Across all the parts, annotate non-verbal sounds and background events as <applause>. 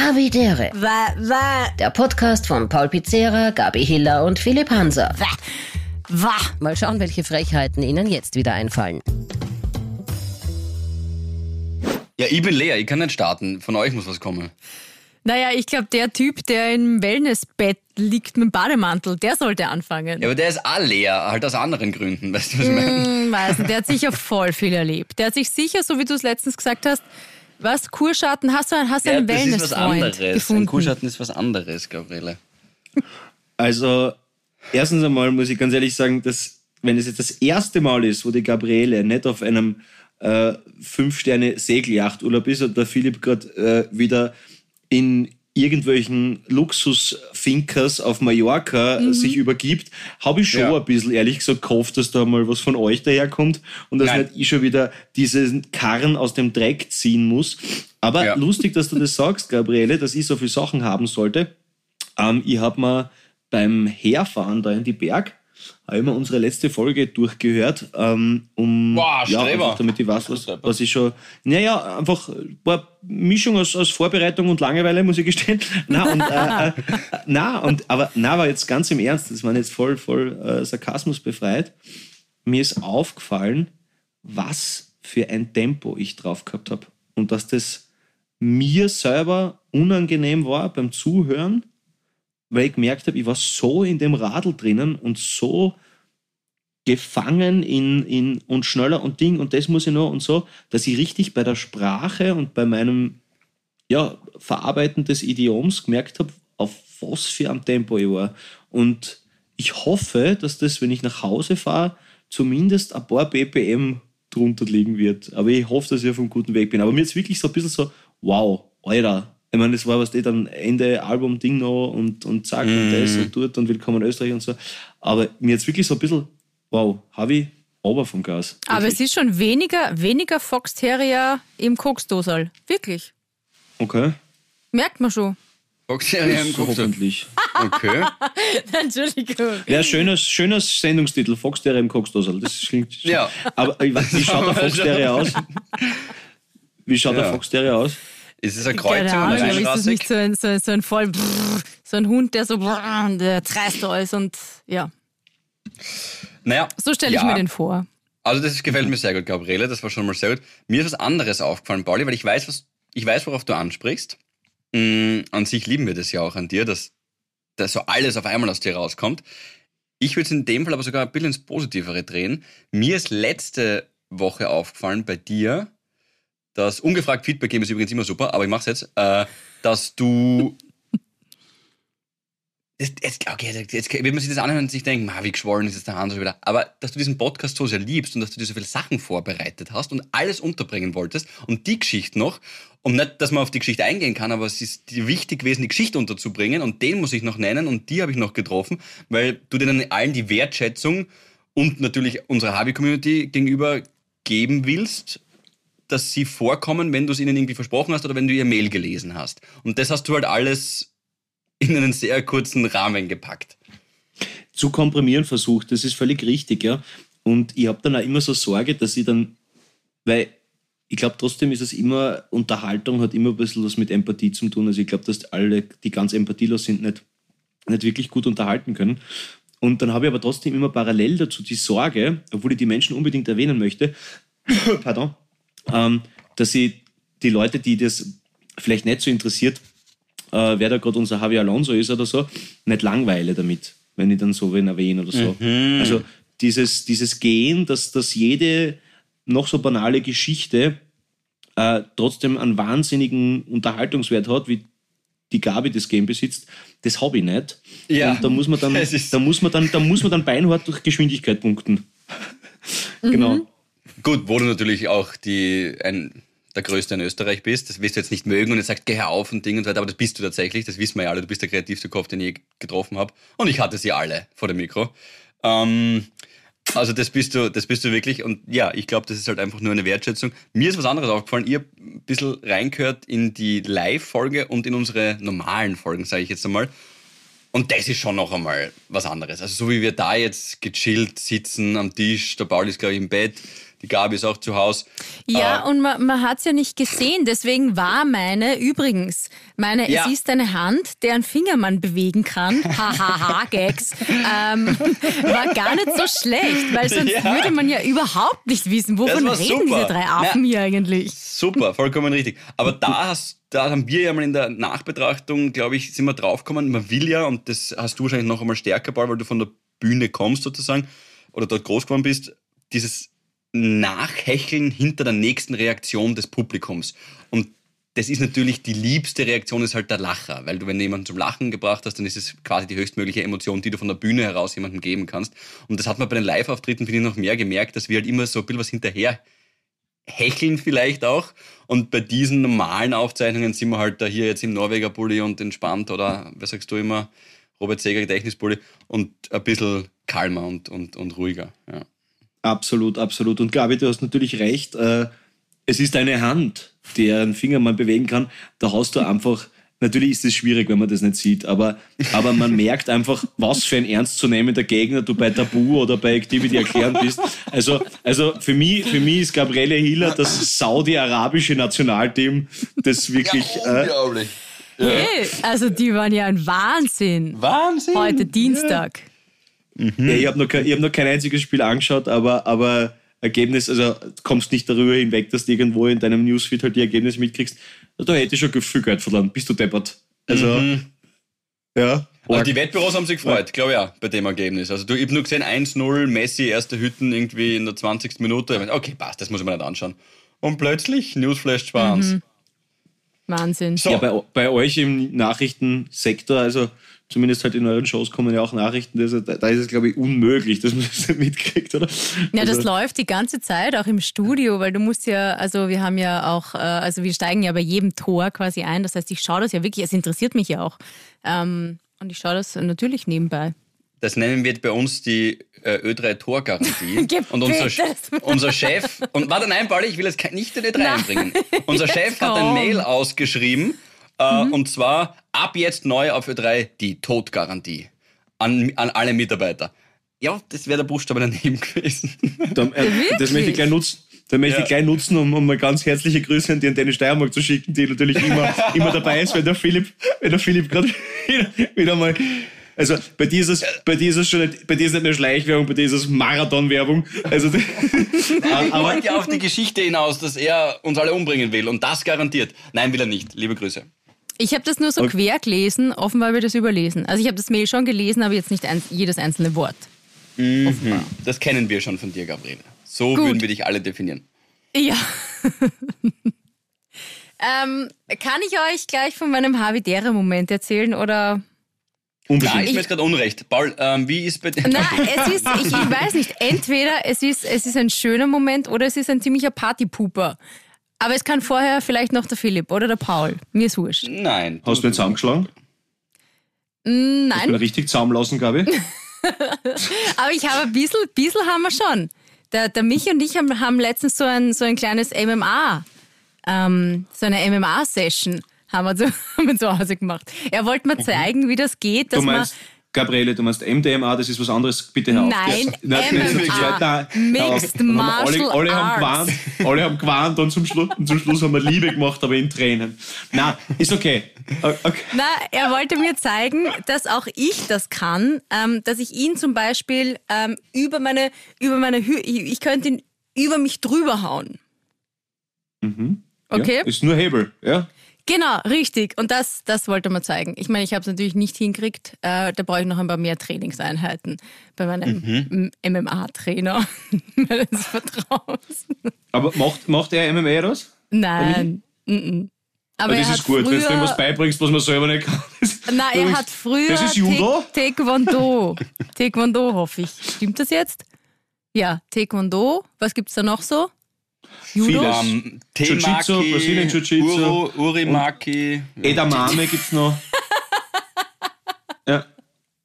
Havidere. Wa, wa, Der Podcast von Paul Pizzera, Gabi Hiller und Philipp Hanser. wa, wa. Mal schauen, welche Frechheiten Ihnen jetzt wieder einfallen. Ja, ich bin leer, ich kann nicht starten. Von euch muss was kommen. Naja, ich glaube, der Typ, der im Wellnessbett liegt mit dem Bademantel, der sollte anfangen. Ja, aber der ist auch leer, halt aus anderen Gründen. Weißt du, was ich meine? Hm, weiß nicht, der hat sicher voll viel erlebt. Der hat sich sicher, so wie du es letztens gesagt hast, was, Kurschatten, hast du, einen- hast du Ja, einen das ist was Wellnessfreund anderes. Ein gefunden? Kuhschatten ist was anderes, Gabriele. Also, erstens einmal muss ich ganz ehrlich sagen, dass, wenn es jetzt das erste Mal ist, wo die Gabriele nicht auf einem äh, Fünf-Sterne-Segeljachturlaub ist und der Philipp gerade äh, wieder in irgendwelchen Luxusfinkers auf Mallorca Mhm. sich übergibt, habe ich schon Ja. ein bisschen, ehrlich gesagt, gehofft, dass da mal was von euch daherkommt und dass Nein. nicht ich schon wieder diesen Karren aus dem Dreck ziehen muss. Aber Ja. lustig, dass du das sagst, Gabriele, dass ich so viele Sachen haben sollte. Ähm, ich habe mir beim Herfahren da in die Berg mir unsere letzte Folge durchgehört, ähm, um Wow, ja, einfach, damit ich weiß, was, was ich schon. Naja, einfach ein paar Mischung aus, aus Vorbereitung und Langeweile, muss ich gestehen. <laughs> Na, und, äh, äh, na, und, aber na, aber jetzt ganz im Ernst, das war jetzt voll, voll äh, Sarkasmus befreit. Mir ist aufgefallen, was für ein Tempo ich drauf gehabt habe. Und dass das mir selber unangenehm war beim Zuhören, weil ich gemerkt habe, ich war so in dem Radl drinnen und so gefangen in, in und schneller und Ding und das muss ich noch und so, dass ich richtig bei der Sprache und bei meinem ja, Verarbeiten des Idioms gemerkt habe, auf was für ein Tempo ich war. Und ich hoffe, dass das, wenn ich nach Hause fahre, zumindest ein paar BPM drunter liegen wird. Aber ich hoffe, dass ich auf einem guten Weg bin. Aber mir ist wirklich so ein bisschen so, wow, Alter. Ich meine, das war was die dann Ende Album-Ding noch und, und zack und das und dort und Willkommen in Österreich und so. Aber mir jetzt wirklich so ein bisschen, wow, habe ich aber vom Gas. Aber Wirklich. es ist schon weniger, weniger Fox Terrier im Koksdosal. Wirklich. Okay. Merkt man schon. Boxserie im So Kopf. hoffentlich. Okay. <laughs> Entschuldigung. Ja, schöner, schöner Sendungstitel, Foxterrier im Koksdosel. Das klingt schön. Ja. Aber ich weiß, wie schaut der <laughs> Foxterrier aus? Wie schaut der Ja. Foxterrier aus? Ist es eine Keine Kreuzung Ahnung, oder ist einrassig? nicht so ein, so ein, so ein voll, brrr, so ein Hund, der so, brrr, der zerreißt alles und ja, Naja, so stelle ich ja. mir den vor. Also das gefällt mir sehr gut, Gabriele. Das war schon mal sehr gut. Mir ist was anderes aufgefallen, Pauli, weil ich weiß, was, ich weiß, worauf du ansprichst. Mm, an sich lieben wir das ja auch an dir, dass, dass so alles auf einmal aus dir rauskommt. Ich würde es in dem Fall aber sogar ein bisschen ins Positivere drehen. Mir ist letzte Woche aufgefallen bei dir, dass ungefragt Feedback geben ist übrigens immer super, aber ich mache es jetzt, äh, dass du <laughs> Jetzt, okay, jetzt, jetzt wird man sich das anhören und sich denken, ma, wie geschwollen ist jetzt der Hans schon wieder. Aber dass du diesen Podcast so sehr liebst und dass du dir so viele Sachen vorbereitet hast und alles unterbringen wolltest und die Geschichte noch, und nicht, dass man auf die Geschichte eingehen kann, aber es ist wichtig gewesen, die Geschichte unterzubringen und den muss ich noch nennen und die habe ich noch getroffen, weil du denen allen die Wertschätzung und natürlich unserer Hobby-Community gegenüber geben willst, dass sie vorkommen, wenn du es ihnen irgendwie versprochen hast oder wenn du ihr Mail gelesen hast. Und das hast du halt alles in einen sehr kurzen Rahmen gepackt. zu komprimieren versucht. Das ist völlig richtig, ja. Und ich habe dann auch immer so Sorge, dass ich dann, weil ich glaube trotzdem ist es immer, Unterhaltung hat immer ein bisschen was mit Empathie zu tun. Also ich glaube, dass alle, die ganz empathielos sind, nicht, nicht wirklich gut unterhalten können. Und dann habe ich aber trotzdem immer parallel dazu die Sorge, obwohl ich die Menschen unbedingt erwähnen möchte, <coughs> pardon, ähm, dass ich die Leute, die das vielleicht nicht so interessiert, äh, wer da gerade unser Javi Alonso ist oder so, nicht langweile damit, wenn ich dann so wen erwähne oder so. Also dieses, dieses Gehen, dass, dass jede noch so banale Geschichte äh, trotzdem einen wahnsinnigen Unterhaltungswert hat, wie die Gabi das Game besitzt, das habe ich nicht. Ja. Und da muss man dann, <laughs> da muss man dann, da muss man dann beinhart durch Geschwindigkeit punkten. <laughs> Genau. Gut, wo du natürlich auch die, ein, der Größte in Österreich bist, das wirst du jetzt nicht mögen und jetzt sagt, geh hör auf und Ding und so weiter, aber das bist du tatsächlich, das wissen wir ja alle, du bist der kreativste Kopf, den ich je getroffen habe und ich hatte sie alle vor dem Mikro. Ähm, also das bist du, das bist du wirklich und ja, ich glaube, das ist halt einfach nur eine Wertschätzung. Mir ist was anderes aufgefallen, ihr ein bisschen reingehört in die Live-Folge und in unsere normalen Folgen, sage ich jetzt einmal. Und das ist schon noch einmal was anderes. Also so wie wir da jetzt gechillt sitzen am Tisch, der Paul ist glaube ich im Bett, Die Gabi ist auch zu Hause. Ja, Äh, und man, man hat es ja nicht gesehen. Deswegen war meine, übrigens, meine, Ja. es ist eine Hand, deren Finger man bewegen kann. <laughs> Hahaha, Gags. Ähm, war gar nicht so schlecht, weil sonst Ja. würde man ja überhaupt nicht wissen, wovon reden super. diese drei Affen Na, hier eigentlich. Super, vollkommen richtig. Aber da, hast, da haben wir ja mal in der Nachbetrachtung, glaube ich, sind wir draufgekommen, man will ja, und das hast du wahrscheinlich noch einmal stärker, Paul, weil du von der Bühne kommst sozusagen, oder dort groß geworden bist, dieses Nachhecheln hinter der nächsten Reaktion des Publikums. Und das ist natürlich die liebste Reaktion, ist halt der Lacher. Weil du, wenn du jemanden zum Lachen gebracht hast, dann ist es quasi die höchstmögliche Emotion, die du von der Bühne heraus jemandem geben kannst. Und das hat man bei den Live-Auftritten, finde ich, noch mehr gemerkt, dass wir halt immer so ein bisschen was hinterher hecheln vielleicht auch. Und bei diesen normalen Aufzeichnungen sind wir halt da hier jetzt im Norweger Bulli und entspannt oder, was sagst du immer, Robert Seger Gedächtnisbulli und ein bisschen kalmer und, und, und ruhiger. Ja. Absolut, absolut. Und Gabi, du hast natürlich recht. Äh, es ist eine Hand, deren Finger man bewegen kann. Da hast du einfach, natürlich ist es schwierig, wenn man das nicht sieht, aber, aber man merkt einfach, was für ein ernstzunehmender Gegner du bei Tabu oder bei Activity erklären bist. Also, also für, mich, für mich ist Gabriele Hiller das saudi-arabische Nationalteam, das wirklich. äh, unglaublich. Hey, also die waren ja ein Wahnsinn. Wahnsinn. Heute Dienstag. Ja, ich habe noch, kein- ich hab noch kein einziges Spiel angeschaut, aber, aber Ergebnis, also du kommst nicht darüber hinweg, dass du irgendwo in deinem Newsfeed halt die Ergebnisse mitkriegst. Da hätte ich schon viel Geld verloren. Bist du deppert? Also, ja. Aber die Wettbüros haben sich gefreut, glaube ich auch, bei dem Ergebnis. Also du, ich habe nur gesehen, 1-0, Messi, erste Hütten irgendwie in der 20. Minute. Ich mein, Okay, passt, das muss ich mir nicht anschauen. Und plötzlich, Newsflash 2 Wahnsinn. So, Ja, bei, bei euch im Nachrichtensektor, also zumindest halt in euren Shows kommen ja auch Nachrichten, da, da ist es, glaube ich, unmöglich, dass man das nicht <laughs> mitkriegt, oder? Ja, das also, läuft die ganze Zeit, auch im Studio, weil du musst ja, also wir haben ja auch, äh, also wir steigen ja bei jedem Tor quasi ein. Das heißt, ich schaue das ja wirklich, es interessiert mich ja auch. Ähm, und ich schaue das natürlich nebenbei. das nennen wir bei uns die äh, Ö3-Tor-Garantie. <laughs> Geh und unser, unser Chef, und warte, nein, Pauli, ich will jetzt nicht in Ö3 einbringen. <laughs> Unser Chef hat ein. Mail ausgeschrieben, äh, und zwar ab jetzt neu auf Ö3 die Todgarantie an, an alle Mitarbeiter. Ja, das wäre der Buchstabe daneben <laughs> gewesen. da, äh, das möchte ich gleich nutzen. Da möchte Ja. ich gleich nutzen, um, um mal ganz herzliche Grüße an die Antenne Steiermark zu schicken, die natürlich immer, <laughs> immer dabei ist, wenn der Philipp, wenn der Philipp gerade wieder, wieder mal. Also bei dir ist es, bei dir ist es schon nicht, bei dir ist nicht nur Schleichwerbung, bei dir ist es Marathonwerbung. Also <laughs> Ich wollte ja auf die Geschichte hinaus, dass er uns alle umbringen will und das garantiert. Nein, will er nicht. Liebe Grüße. Ich habe das nur so quer gelesen, offenbar habe ich das überlesen. Also ich habe das Mail schon gelesen, aber jetzt nicht ein, jedes einzelne Wort. Das kennen wir schon von dir, Gabriele. So Gut. würden wir dich alle definieren. Ja. <laughs> ähm, kann ich euch gleich von meinem Havidere-Moment erzählen oder? Da unbedingt. ist mir jetzt gerade unrecht. Paul, ähm, wie ist bei dir? Na, es ist, ich, ich weiß nicht, entweder es ist, es ist ein schöner Moment oder es ist ein ziemlicher Partypuper. Aber es kann vorher vielleicht noch der Philipp oder der Paul. Mir ist wurscht. Nein. Hast du ihn zusammengeschlagen? Mm, Hast du ihn Nein, richtig zusammenlassen, Gabi? <laughs> <laughs> aber ich habe ein bisschen, bisschen haben wir schon. Der, der Michi und ich haben, haben letztens so ein, so ein kleines MMA, ähm, so eine MMA-Session haben wir, zu, <laughs> haben wir zu Hause gemacht. Er wollte mir zeigen, wie das geht, dass Du man Gabriele, du meinst MDMA, das ist was anderes, bitte hör auf. Nein, das. Mixed Martial alle, alle haben gewarnt, alle haben gewarnt und zum, Schluss, und zum Schluss haben wir Liebe gemacht, aber in Tränen. Na, ist okay. okay. Na, er wollte mir zeigen, dass auch ich das kann, ähm, dass ich ihn zum Beispiel ähm, über meine, über meine, ich könnte ihn über mich drüber hauen. Okay? Ja, ist nur Hebel, ja? Genau, richtig. Und das, das wollte mir zeigen. Ich meine, ich habe es natürlich nicht hingekriegt. Äh, da brauche ich noch ein paar mehr Trainingseinheiten bei meinem MMA-Trainer meines <laughs> Vertrauens. Aber macht, macht er MMA oder was? Nein. Aber das ist gut, wenn du was beibringst, was man selber nicht kann. Na, er hat früher Das ist Judo? Ta- Taekwondo. Taekwondo, hoffe ich. Stimmt das jetzt? Ja, Taekwondo. Was gibt's da noch so? Judo? Vieles. Ähm, Jiu-Jitsu, Temaki, Brazilian Jiu-Jitsu. Urimaki. Edamame gibt's noch. <laughs> ja.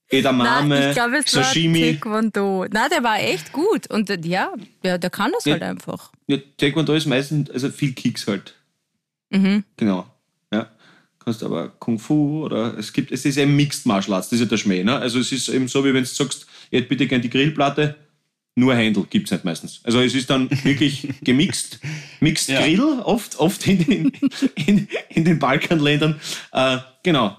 Edamame, Nein, ich glaube, es war Sashimi. Taekwondo. Na, der war echt gut. Und äh, ja, der, der kann das halt einfach. Ja, Taekwondo ist meistens, also viel Kicks halt. Mhm. Genau. Ja. Kannst aber Kung Fu oder es gibt, es ist eben Mixed Martial Arts, das ist ja der Schmäh. Ne? Also es ist eben so, wie wenn du sagst, ich hätte bitte gern die Grillplatte, nur Händel gibt es nicht meistens. Also es ist dann wirklich gemixt, <laughs> Mixed Ja. Grill, oft, oft in den, in, in den Balkanländern. Äh, genau.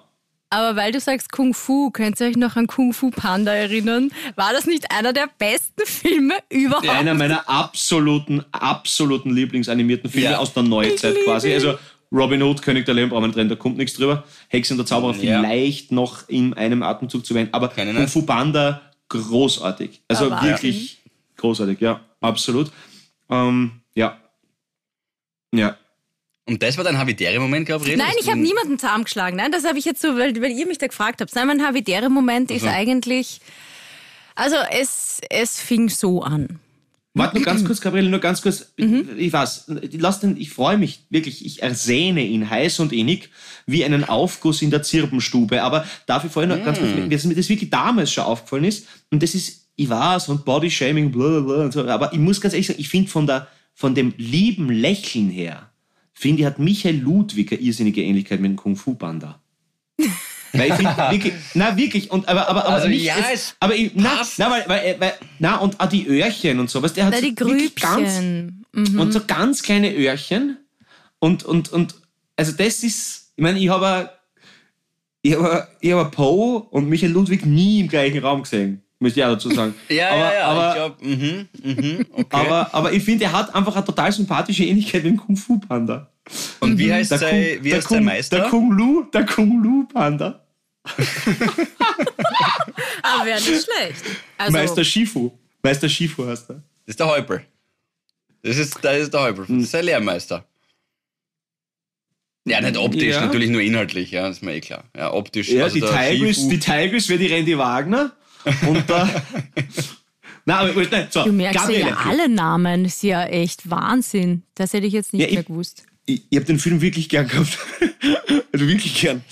Aber weil du sagst Kung Fu, könnt ihr euch noch an Kung Fu Panda erinnern? War das nicht einer der besten <laughs> Filme überhaupt? Einer meiner absoluten, absoluten Lieblingsanimierten Filme Ja. aus der Neuzeit quasi. Also Robin Hood, König der Löwen, brauchen wir reden, da kommt nichts drüber. Hexe und der Zauberer Ja. vielleicht noch in einem Atemzug zu wählen. Aber Keine Kung. Fu Panda, großartig. Also Wahnsinn. wirklich großartig, ja, absolut. Ähm, ja. Ja. Und das war dein Havidere-Moment, Gabriele? Nein, ich habe niemanden zusammengeschlagen. Nein, das habe ich jetzt so, weil, weil ihr mich da gefragt habt. Nein, mein Havidere-Moment ist eigentlich. Also, es, es fing so an. Warte nur ganz kurz, Gabriele, nur ganz kurz. Mhm. Ich weiß, lass den, ich freue mich wirklich, ich ersehne ihn heiß und innig wie einen Aufguss in der Zirbenstube. Aber darf ich vorher noch ganz kurz, Mm. dass mir das wirklich damals schon aufgefallen ist, und das ist, ich weiß, und Bodyshaming, bla bla bla und so, aber ich muss ganz ehrlich sagen, ich finde von, der, von dem lieben Lächeln her, finde ich, hat Michael Ludwig eine irrsinnige Ähnlichkeit mit dem Kung Fu Panda. <laughs> Weil ich finde wirklich, na wirklich, und aber, aber, aber Also nicht, ja, es, es aber ich, na, na, weil, weil, weil, na, und auch die Öhrchen und sowas, der hat Da so die wirklich ganz, Grübchen. Mhm. und so ganz kleine Öhrchen und, und, und, also das ist, ich meine, ich habe ich habe ich habe Poe und Michael Ludwig nie im gleichen Raum gesehen, müsste ich auch dazu sagen. <laughs> Ja, aber, ja, ja. aber, ich glaub, mhm, mhm, okay. aber, aber ich finde, er hat einfach eine total sympathische Ähnlichkeit mit dem Kung Fu Panda. Und wie heißt Der Kung- wie der heißt Kung- Meister? Der Kung Lu, der Kung Lu Panda. <laughs> Aber wäre nicht schlecht. Also, Meister Shifu. Meister Shifu heißt er. Das ist der Häupl. Das ist, das ist der Häupl. Das ist sein Lehrmeister. Ja, nicht optisch, Ja. natürlich nur inhaltlich, ja, ist mir eh klar. Ja, optisch. Ja, also die der Tigris, Shifu- die Tigris wäre die Randy Wagner. Und der. Nein, aber nein, so, du merkst ja, Gabriele. ja alle Namen. ist ja echt Wahnsinn. Das hätte ich jetzt nicht Ja, ich- mehr gewusst. Ich, ich habe den Film wirklich gern gehabt. <laughs> also wirklich gern.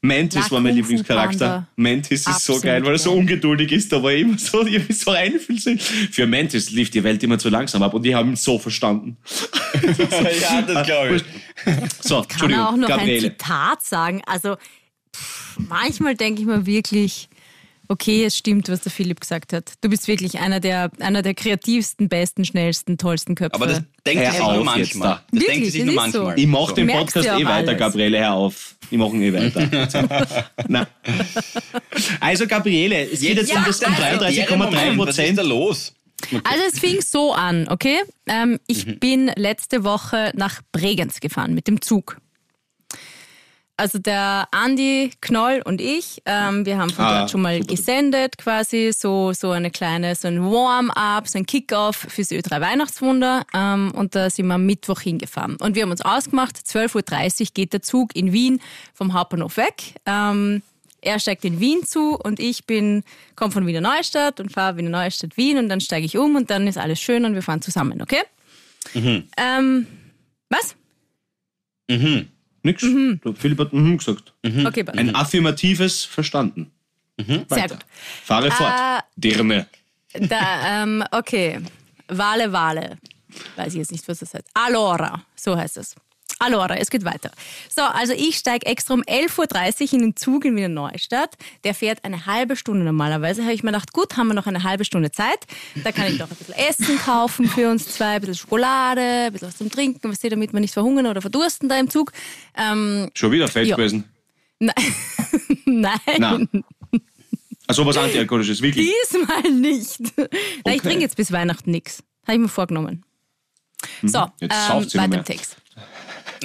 Mantis Ja, war mein Lieblingscharakter. Mantis ist so Absolut geil, weil er so ungeduldig ist. Da war ich immer so, <laughs> ich so reinfühlt. Für Mantis lief die Welt immer zu langsam ab und die haben ihn so verstanden. <laughs> ja, das glaube ich. So, Kann er auch noch ein Gabriele. Zitat sagen? Also, pff, manchmal denke ich mir wirklich, okay, es stimmt, was der Philipp gesagt hat. Du bist wirklich einer der, einer der kreativsten, besten, schnellsten, tollsten Köpfe. Aber das denkt sich nur manchmal. da. Das denkt Wirklich, sie sich das nur ist so. manchmal. Ich mache den Merkst Podcast eh weiter, alles. Gabriele, hör auf. Ich mache ihn eh weiter. <laughs> Also, Gabriele, es geht jetzt um das um also, 33,3 Was ist Prozent. da los? Also es fing so an, okay? Ähm, ich Mhm. bin letzte Woche nach Bregenz gefahren mit dem Zug. Also der Andi Knoll und ich, ähm, wir haben von Ah, dort schon mal super. gesendet quasi, so, so eine kleine, so ein Warm-up, so ein Kick-Off fürs Ö3 Weihnachtswunder ähm, und da sind wir am Mittwoch hingefahren. Und wir haben uns ausgemacht, 12.30 Uhr geht der Zug in Wien vom Hauptbahnhof weg. Ähm, er steigt in Wien zu und ich bin, komme von Wiener Neustadt und fahre Wiener Neustadt Wien und dann steige ich um und dann ist alles schön und wir fahren zusammen, okay? Ähm, was? Nix. Der Philipp hat mhm gesagt. Okay, passt. Ein affirmatives Verstanden. sehr gut. Fahre Äh, fort. Dirne. Da, ähm, okay. Wale, Wale. Weiß ich jetzt nicht, was das heißt. Allora, so heißt es. Allora, es geht weiter. So, also ich steige extra um 11.30 Uhr in den Zug in Wiener Neustadt. Der fährt eine halbe Stunde normalerweise. Habe ich mir gedacht, gut, haben wir noch eine halbe Stunde Zeit. Da kann ich doch ein bisschen Essen kaufen für uns zwei, ein bisschen Schokolade, ein bisschen was zum Trinken, was damit wir nicht verhungern oder verdursten da im Zug. Ähm, Schon wieder fett Ja. gewesen. nein. <laughs> nein. Nein. Also was Antialkoholisches, wirklich. Diesmal nicht. Na, ich Okay. trinke jetzt bis Weihnachten nichts. Habe ich mir vorgenommen. So, Mhm. Jetzt ähm, noch weiter im Text.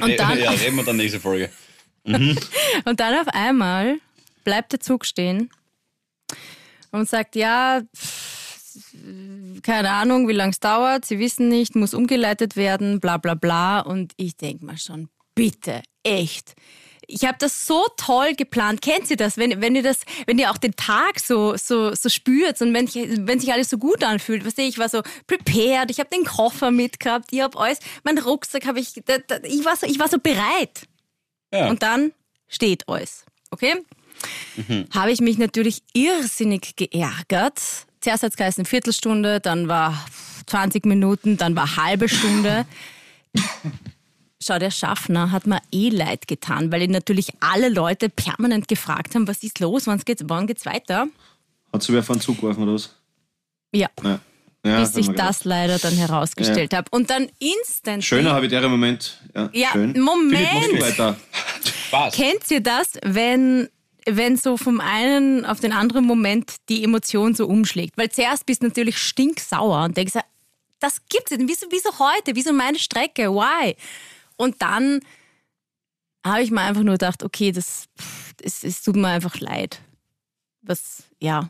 Und dann, <laughs> ja, reden wir dann nächste Folge. <laughs> und dann auf einmal bleibt der Zug stehen und sagt, ja, keine Ahnung, wie lange es dauert, Sie wissen nicht, muss umgeleitet werden, bla bla bla. Und ich denke mal schon, bitte, echt. Ich habe das so toll geplant. Kennt ihr das, wenn, wenn ihr das, wenn ihr auch den Tag so, so, so spürt und wenn, ich, wenn sich alles so gut anfühlt? Du, ich war so prepared, ich habe den Koffer mitgehabt, ich habe alles, mein Rucksack habe ich, da, da, ich, war so, ich war so bereit. Ja. Und dann steht alles. Okay? Habe ich mich natürlich irrsinnig geärgert. Zuerst hat es geheißen Viertelstunde, dann war 20 Minuten, dann war halbe Stunde. Schau, der Schaffner hat mir eh leid getan, weil ihn natürlich alle Leute permanent gefragt haben, was ist los, wann geht's, wann geht's weiter? Hat sie wer von Zug geworfen oder was? Ja. Ja. Ja, bis ich das leider dann herausgestellt habe. Und dann instant. Schöner habitärer Moment. Ja, Ja, schön. Moment. Philipp, weiter. Spaß. Kennt ihr das, wenn, wenn so vom einen auf den anderen Moment die Emotion so umschlägt? Weil zuerst bist du natürlich stinksauer und denkst, das gibt's nicht. Wieso, wieso heute? Wieso meine Strecke? Why? Und dann habe ich mir einfach nur gedacht, okay, das, es, es tut mir einfach leid. Was, ja,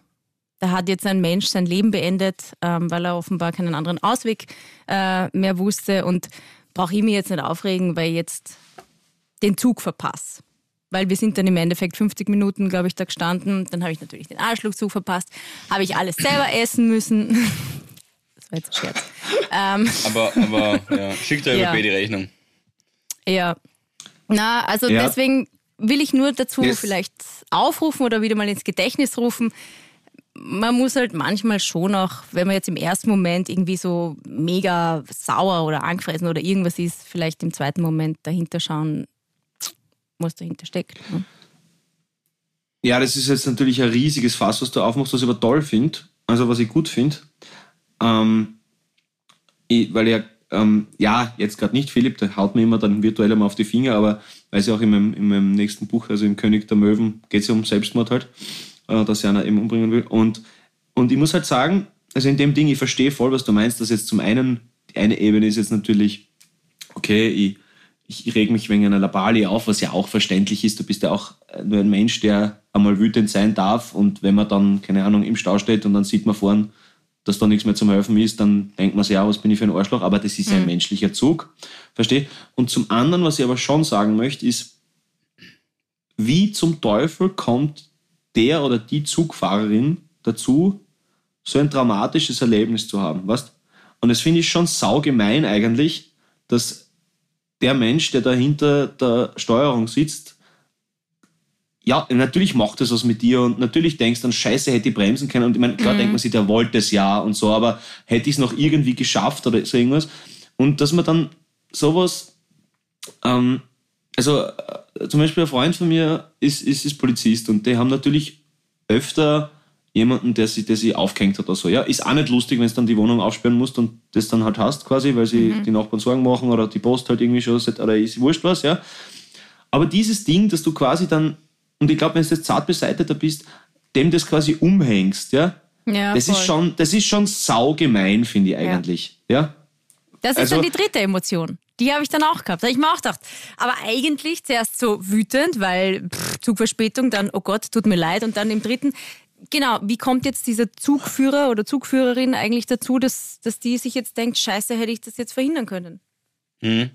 da hat jetzt ein Mensch sein Leben beendet, ähm, weil er offenbar keinen anderen Ausweg äh, mehr wusste und brauche ich mich jetzt nicht aufregen, weil ich jetzt den Zug verpasse. Weil wir sind dann im Endeffekt 50 Minuten, glaube ich, da gestanden. Dann habe ich natürlich den Anschlusszug verpasst. Habe ich alles selber essen müssen. <laughs> Das war jetzt ein Scherz. Ähm, Aber, aber ja, schickt der <laughs> Ja. Die Rechnung. Ja. Na, also Ja. deswegen will ich nur dazu Yes. vielleicht aufrufen oder wieder mal ins Gedächtnis rufen. Man muss halt manchmal schon auch, wenn man jetzt im ersten Moment irgendwie so mega sauer oder angefressen oder irgendwas ist, vielleicht im zweiten Moment dahinter schauen, was dahinter steckt. ne? Ja, das ist jetzt natürlich ein riesiges Fass, was du aufmachst, was ich aber toll finde. Also was ich gut finde. Ähm, weil er, ähm, ja, jetzt gerade nicht, Philipp, der haut mir immer dann virtuell einmal auf die Finger, aber weil es ja auch in meinem, in meinem nächsten Buch, also im König der Möwen, geht es ja um Selbstmord halt, äh, dass er einer eben umbringen will. Und, und ich muss halt sagen, also in dem Ding, ich verstehe voll, was du meinst, dass jetzt zum einen, die eine Ebene ist jetzt natürlich, okay, ich, ich reg mich wegen einer Labali auf, was ja auch verständlich ist. Du bist ja auch äh, nur ein Mensch, der einmal wütend sein darf und wenn man dann, keine Ahnung, im Stau steht und dann sieht man vorn, dass da nichts mehr zum Helfen ist, dann denkt man sich, ja, was bin ich für ein Arschloch, aber das ist ein menschlicher Zug. Versteh? Und zum anderen, was ich aber schon sagen möchte, ist, wie zum Teufel kommt der oder die Zugfahrerin dazu, so ein dramatisches Erlebnis zu haben, weißt? Und das finde ich schon saugemein eigentlich, dass der Mensch, der da hinter der Steuerung sitzt, ja, natürlich macht das was mit dir und natürlich denkst du dann, scheiße, hätte ich bremsen können. Und ich meine, klar denkt man sich, der wollte es ja und so, aber hätte ich es noch irgendwie geschafft oder so irgendwas. Und dass man dann sowas, ähm, also äh, zum Beispiel ein Freund von mir ist, ist, ist Polizist und die haben natürlich öfter jemanden, der sie, der sie aufgehängt hat oder so. Ja, ist auch nicht lustig, wenn du dann die Wohnung aufsperren musst und das dann halt hast quasi, weil sie die Nachbarn Sorgen machen oder die Post halt irgendwie schon, oder ist wurscht was, ja. Aber dieses Ding, dass du quasi dann, und ich glaube, wenn du jetzt zart beseiteter bist, dem das quasi umhängst, ja, Ja, das, ist schon, das ist schon saugemein, finde ich eigentlich. Ja. Das ist Also- dann die dritte Emotion. Die habe ich dann auch gehabt. Da habe ich mir auch gedacht. Aber eigentlich zuerst so wütend, weil pff, Zugverspätung, dann, oh Gott, tut mir leid. Und dann im dritten, genau, wie kommt jetzt dieser Zugführer oder Zugführerin eigentlich dazu, dass, dass die sich jetzt denkt, scheiße, hätte ich das jetzt verhindern können? <clears throat>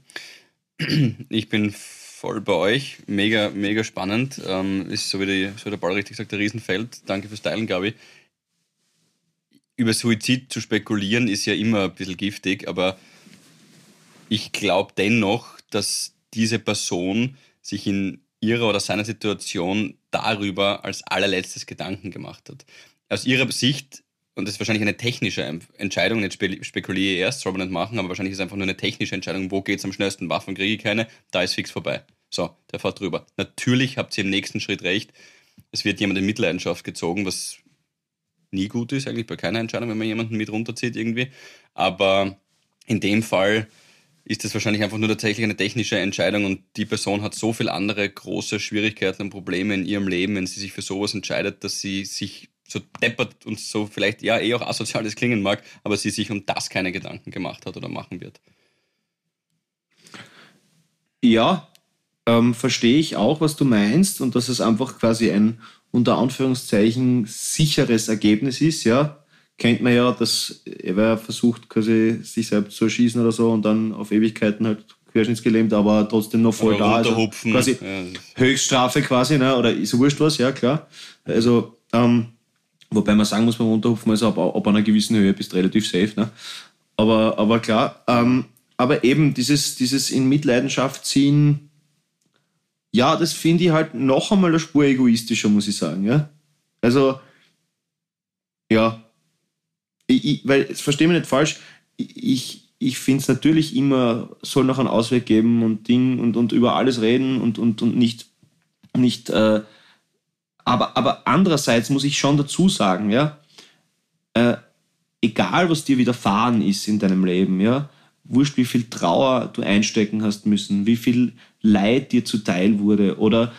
Ich bin voll bei euch. Mega, mega spannend. Ähm, ist so wie, die, so wie der Ball richtig sagt, der Riesenfeld. Danke fürs Teilen, Gabi. Über Suizid zu spekulieren ist ja immer ein bisschen giftig, aber ich glaube dennoch, dass diese Person sich in ihrer oder seiner Situation darüber als allerletztes Gedanken gemacht hat. Aus ihrer Sicht, und das ist wahrscheinlich eine technische Entscheidung, nicht spe spekuliere erst, soll man nicht machen, aber wahrscheinlich ist es einfach nur eine technische Entscheidung, wo geht es am schnellsten, Waffen kriege ich keine, da ist fix vorbei. So, der fährt drüber. Natürlich habt ihr im nächsten Schritt recht, es wird jemand in Mitleidenschaft gezogen, was nie gut ist, eigentlich bei keiner Entscheidung, wenn man jemanden mit runterzieht irgendwie. Aber in dem Fall ist das wahrscheinlich einfach nur tatsächlich eine technische Entscheidung und die Person hat so viel andere große Schwierigkeiten und Probleme in ihrem Leben, wenn sie sich für sowas entscheidet, dass sie sich so deppert und so vielleicht ja eh auch asozial das klingen mag, aber sie sich um das keine Gedanken gemacht hat oder machen wird. Ja, ähm, verstehe ich auch, was du meinst und dass es einfach quasi ein unter Anführungszeichen sicheres Ergebnis ist, ja. Kennt man ja, dass er versucht, quasi sich selbst zu erschießen oder so und dann auf Ewigkeiten halt querschnittsgelähmt, aber trotzdem noch voll Oder da. Also quasi Ja, Höchststrafe quasi, ne? oder ist wurscht was, ja klar. Also, ähm, wobei man sagen muss, beim Runterhupfen, also ab, ab einer gewissen Höhe bist du relativ safe. Ne? Aber, aber klar, ähm, aber eben dieses, dieses in Mitleidenschaft ziehen, ja, das finde ich halt noch einmal eine Spur egoistischer, muss ich sagen. Ja? Also, ja, ich, ich, weil, verstehe mich nicht falsch, ich, ich, finde es natürlich immer, soll noch einen Ausweg geben und Ding und, und über alles reden und, und, und nicht, nicht äh, aber, aber andererseits muss ich schon dazu sagen, ja, äh, egal was dir widerfahren ist in deinem Leben, ja, wurscht, wie viel Trauer du einstecken hast müssen, wie viel Leid dir zuteil wurde oder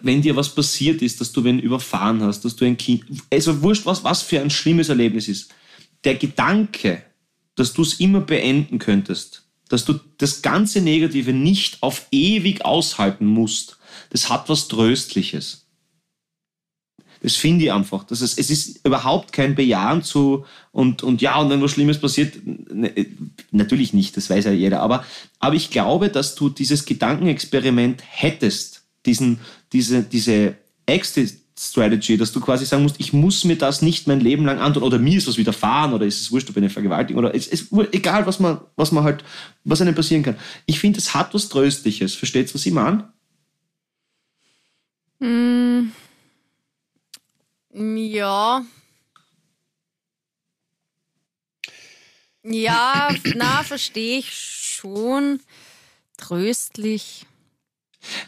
wenn dir was passiert ist, dass du wen überfahren hast, dass du ein Kind, also wurscht, was, was für ein schlimmes Erlebnis ist. Der Gedanke, dass du es immer beenden könntest, dass du das ganze Negative nicht auf ewig aushalten musst, das hat was Tröstliches. Das finde ich einfach. Das ist, es ist überhaupt kein Bejahen zu und, und ja, und wenn was Schlimmes passiert, ne, natürlich nicht, das weiß ja jeder, aber, aber ich glaube, dass du dieses Gedankenexperiment hättest, diesen, diese, diese Exit-Strategy, dass du quasi sagen musst, ich muss mir das nicht mein Leben lang antun oder mir ist was widerfahren oder ist es wurscht, ob eine Vergewaltigung oder es ist egal, was man, was man halt, was einem passieren kann. Ich finde, es hat was Tröstliches. Versteht ihr, was ich meine? Mm. Ja. Ja, na, verstehe ich schon. Tröstlich.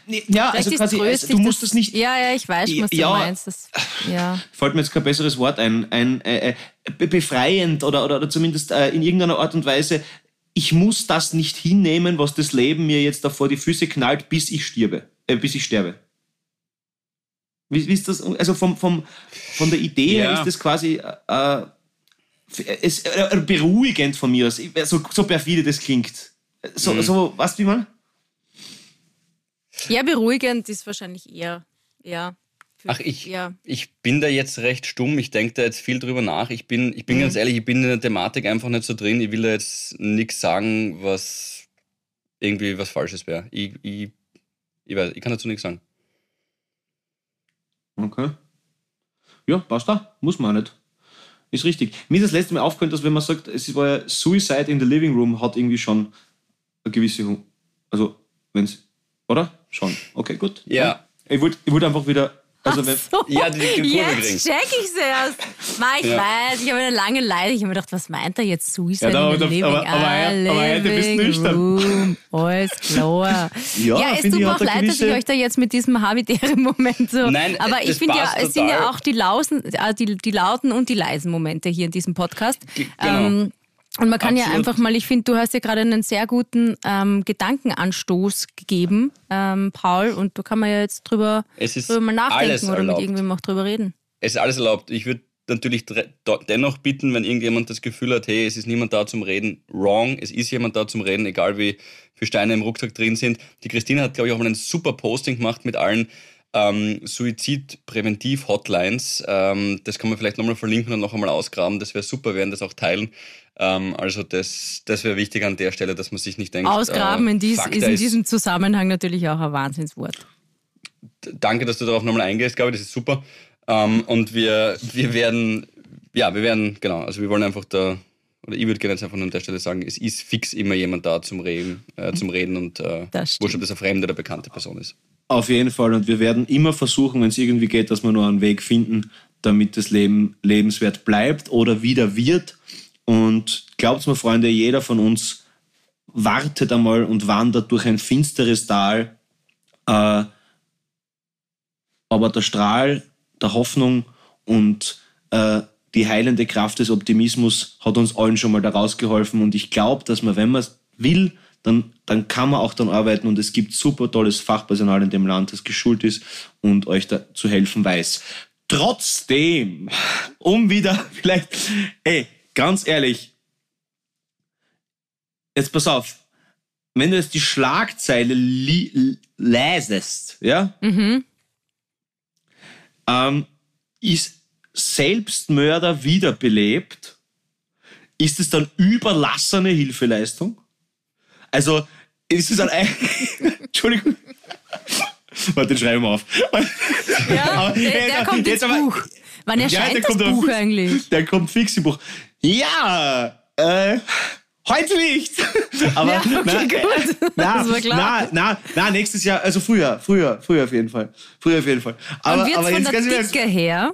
Nee, ja, Vielleicht also quasi, also, tröstlich, du musst dass- das nicht. Ja, ja, ich weiß, was du Ja. meinst. Das, ja. Fällt mir jetzt kein besseres Wort ein. ein äh, äh, be- befreiend oder, oder, oder zumindest äh, in irgendeiner Art und Weise. Ich muss das nicht hinnehmen, was das Leben mir jetzt da vor die Füße knallt, bis ich stirbe. Äh, bis ich sterbe. Wie, wie ist das? Also vom, vom, von der Idee her Ja. ist das quasi äh, es, äh, beruhigend von mir aus. So, so perfide das klingt. So, Mhm. so weißt du, wie man? ja, beruhigend ist wahrscheinlich eher. Ja. Ach, ich, Ja. ich bin da jetzt recht stumm. Ich denke da jetzt viel drüber nach. Ich bin, ich bin ganz ehrlich, ich bin in der Thematik einfach nicht so drin. Ich will da jetzt nichts sagen, was irgendwie was Falsches wäre. Ich, ich, ich, weiß, ich kann dazu nichts sagen. Okay. Ja, passt da. Muss man auch nicht. Ist richtig. Mir ist das letzte Mal aufgefallen, dass wenn man sagt, es war ja Suicide in the Living Room, hat irgendwie schon eine gewisse. Also, wenn es. Oder? Schon. Okay, gut. Ja. Ich wollte ich wollt einfach wieder. Also, wenn, So, Ja, die- die Kurve jetzt check ich's erst. Ma, ich Ja. weiß, ich habe eine lange Leid. Ich habe mir gedacht, was meint er jetzt? Suicide Ja, da- living, aber- aber heute- aber heute bist du nüchtern. Alles klar. <laughs> Ja, ja es tut mir auch leid, dass ich gewisse- euch da jetzt mit diesem Habitäre-Moment so... Nein, aber ich finde ja, es sind ja auch die, lausen, äh, die, die lauten und die leisen Momente hier in diesem Podcast. Ge- genau. Ähm, und man kann ja Absolut. einfach mal, ich finde, du hast ja gerade einen sehr guten ähm, Gedankenanstoß gegeben, ähm, Paul, und da kann man ja jetzt drüber, Es ist drüber mal nachdenken oder mit irgendwem auch drüber reden. Es ist alles erlaubt. Ich würde natürlich dennoch bitten, wenn irgendjemand das Gefühl hat, hey, es ist niemand da zum Reden, wrong, es ist jemand da zum Reden, egal wie viele Steine im Rucksack drin sind. Die Christine hat, glaube ich, auch mal ein super Posting gemacht mit allen ähm, Suizid-Präventiv-Hotlines. Ähm, das kann man vielleicht nochmal verlinken und noch einmal ausgraben. Das wäre super, wir werden das auch teilen. Ähm, also das, das wäre wichtig an der Stelle, dass man sich nicht denkt. Ausgraben äh, in dies, ist in diesem Zusammenhang natürlich auch ein Wahnsinnswort. danke, dass du darauf nochmal eingehst, glaube ich, das ist super. Ähm, und wir, wir werden, ja, wir werden, genau, also wir wollen einfach da, oder ich würde gerne jetzt einfach an der Stelle sagen, es ist fix immer jemand da zum Reden, äh, zum <laughs> Reden und äh, wurscht, ob das eine fremde oder bekannte Person ist. Auf jeden Fall. Und wir werden immer versuchen, wenn es irgendwie geht, dass wir nur einen Weg finden, damit das Leben lebenswert bleibt oder wieder wird. Und glaubt mir, Freunde, jeder von uns wartet einmal und wandert durch ein finsteres Tal. Äh, aber der Strahl der Hoffnung und äh, die heilende Kraft des Optimismus hat uns allen schon mal da rausgeholfen. Und ich glaube, dass man, wenn man will, dann, dann kann man auch dann arbeiten. Und es gibt super tolles Fachpersonal in dem Land, das geschult ist und euch da zu helfen weiß. Trotzdem, <laughs> um wieder <laughs> vielleicht, ey, ganz ehrlich, jetzt pass auf, wenn du jetzt die Schlagzeile lesest, ja, ähm, ist Selbstmörder wiederbelebt, ist es dann überlassene Hilfeleistung? Also, ist es ein... <laughs> Entschuldigung. Warte, den schreiben wir auf. Ja, Aber der, der jetzt- kommt ins jetzt aber- Buch. Wann erscheint das aber Buch fix- eigentlich? Der kommt fix im Buch. Ja, äh, heute nicht. <laughs> Aber Ja, okay, na, gut. <laughs> Na, Das war klar. Na, na, na, nächstes Jahr, also früher, früher, früher auf jeden Fall. Früher auf jeden Fall. Aber, Und wird aber von jetzt der Dicke her,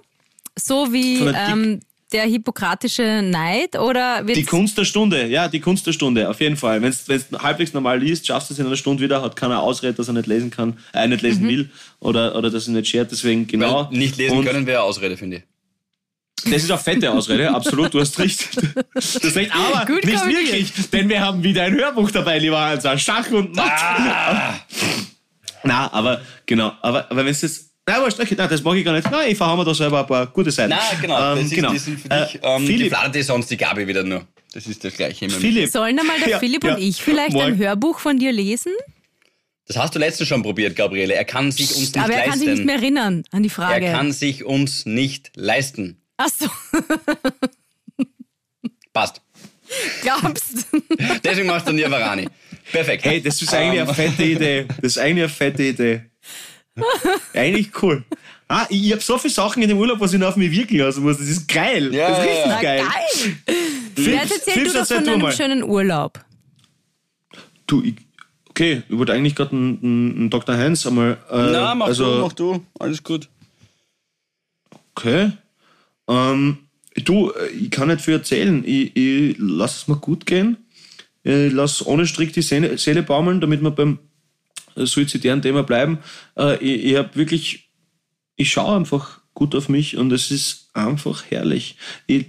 so wie der ähm, der hippokratische Neid, oder wird Die Kunst der Stunde, ja, die Kunst der Stunde, auf jeden Fall. Wenn du halbwegs normal liest, schaffst du es in einer Stunde wieder, hat keiner Ausrede, dass er nicht lesen kann, äh, nicht Mhm. lesen will oder, oder dass er nicht schert, deswegen genau. Weil nicht lesen Und- können wäre eine Ausrede, finde ich. Das ist eine fette Ausrede, absolut, du hast recht. Das recht, aber Gut nicht wirklich, denn wir haben wieder ein Hörbuch dabei, lieber Hans. Schach und Matt. Na, aber genau, aber, aber wenn es das. Nein, wurscht, okay, nein, das mag ich gar nicht. Nein, ich verhaue mir da selber ein paar gute Seiten. Na, genau. Ähm, das ist, genau. Die sind für Äh, dich. Ähm, die Philipp, fladerte sonst die Gabi wieder nur. Das ist das Gleiche. Philipp. Sollen einmal der Ja, Philipp ja. und ich vielleicht ein Morgen. Hörbuch von dir lesen? Das hast du letztens schon probiert, Gabriele. Er kann sich uns nicht Aber er leisten. kann sich nicht mehr erinnern an die Frage. er kann sich uns nicht leisten. Ach so, <laughs> Passt. glaubst <laughs> Deswegen machst du Nirvarani. Perfekt. Hey, das ist eigentlich eine fette Idee. Das ist eigentlich eine fette Idee. Eigentlich cool. Ah, ich, habe so viele Sachen in dem Urlaub, was ich noch auf mich wirken lassen muss. Das ist geil. Ja, das ist ja, richtig ja. Geil. geil. Philipp, Jetzt erzähl Philipp, du doch erzähl von deinem schönen Urlaub. Du, ich, okay, ich wollte eigentlich gerade einen, einen Dr. Heinz einmal. Äh, Na, mach also, du, mach du. Alles gut. Okay. Ähm, du, äh, ich kann nicht viel erzählen. Ich, ich lass es mir gut gehen. Ich lass ohne Strick die Seele, Seele baumeln, damit wir beim suizidären Thema bleiben. Äh, ich ich habe wirklich, ich schaue einfach gut auf mich und es ist einfach herrlich. Ich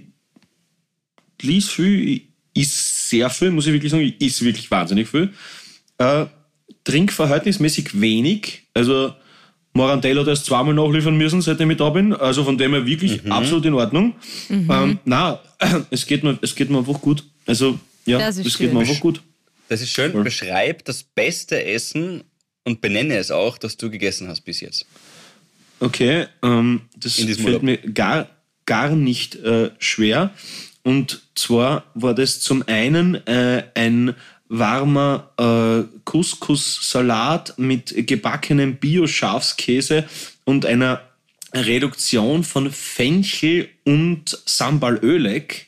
lies viel, ich is sehr viel, muss ich wirklich sagen. Ich is wirklich wahnsinnig viel. Äh, trink verhältnismäßig wenig. Also Morandell hat erst zweimal nachliefern müssen, seitdem ich da bin. Also von dem her wirklich absolut in Ordnung. Ähm, na, <clears throat> es geht, mir, es geht mir einfach gut. Also ja, es ist geht mir schön. einfach gut. Das ist schön. Beschreib das beste Essen und benenne es auch, das du gegessen hast bis jetzt. Okay, ähm, das fällt Urlaub. mir gar, gar nicht äh, schwer. Und zwar war das zum einen äh, ein warmer äh, Couscous-Salat mit gebackenem Bio-Schafskäse und einer Reduktion von Fenchel und Sambalölek.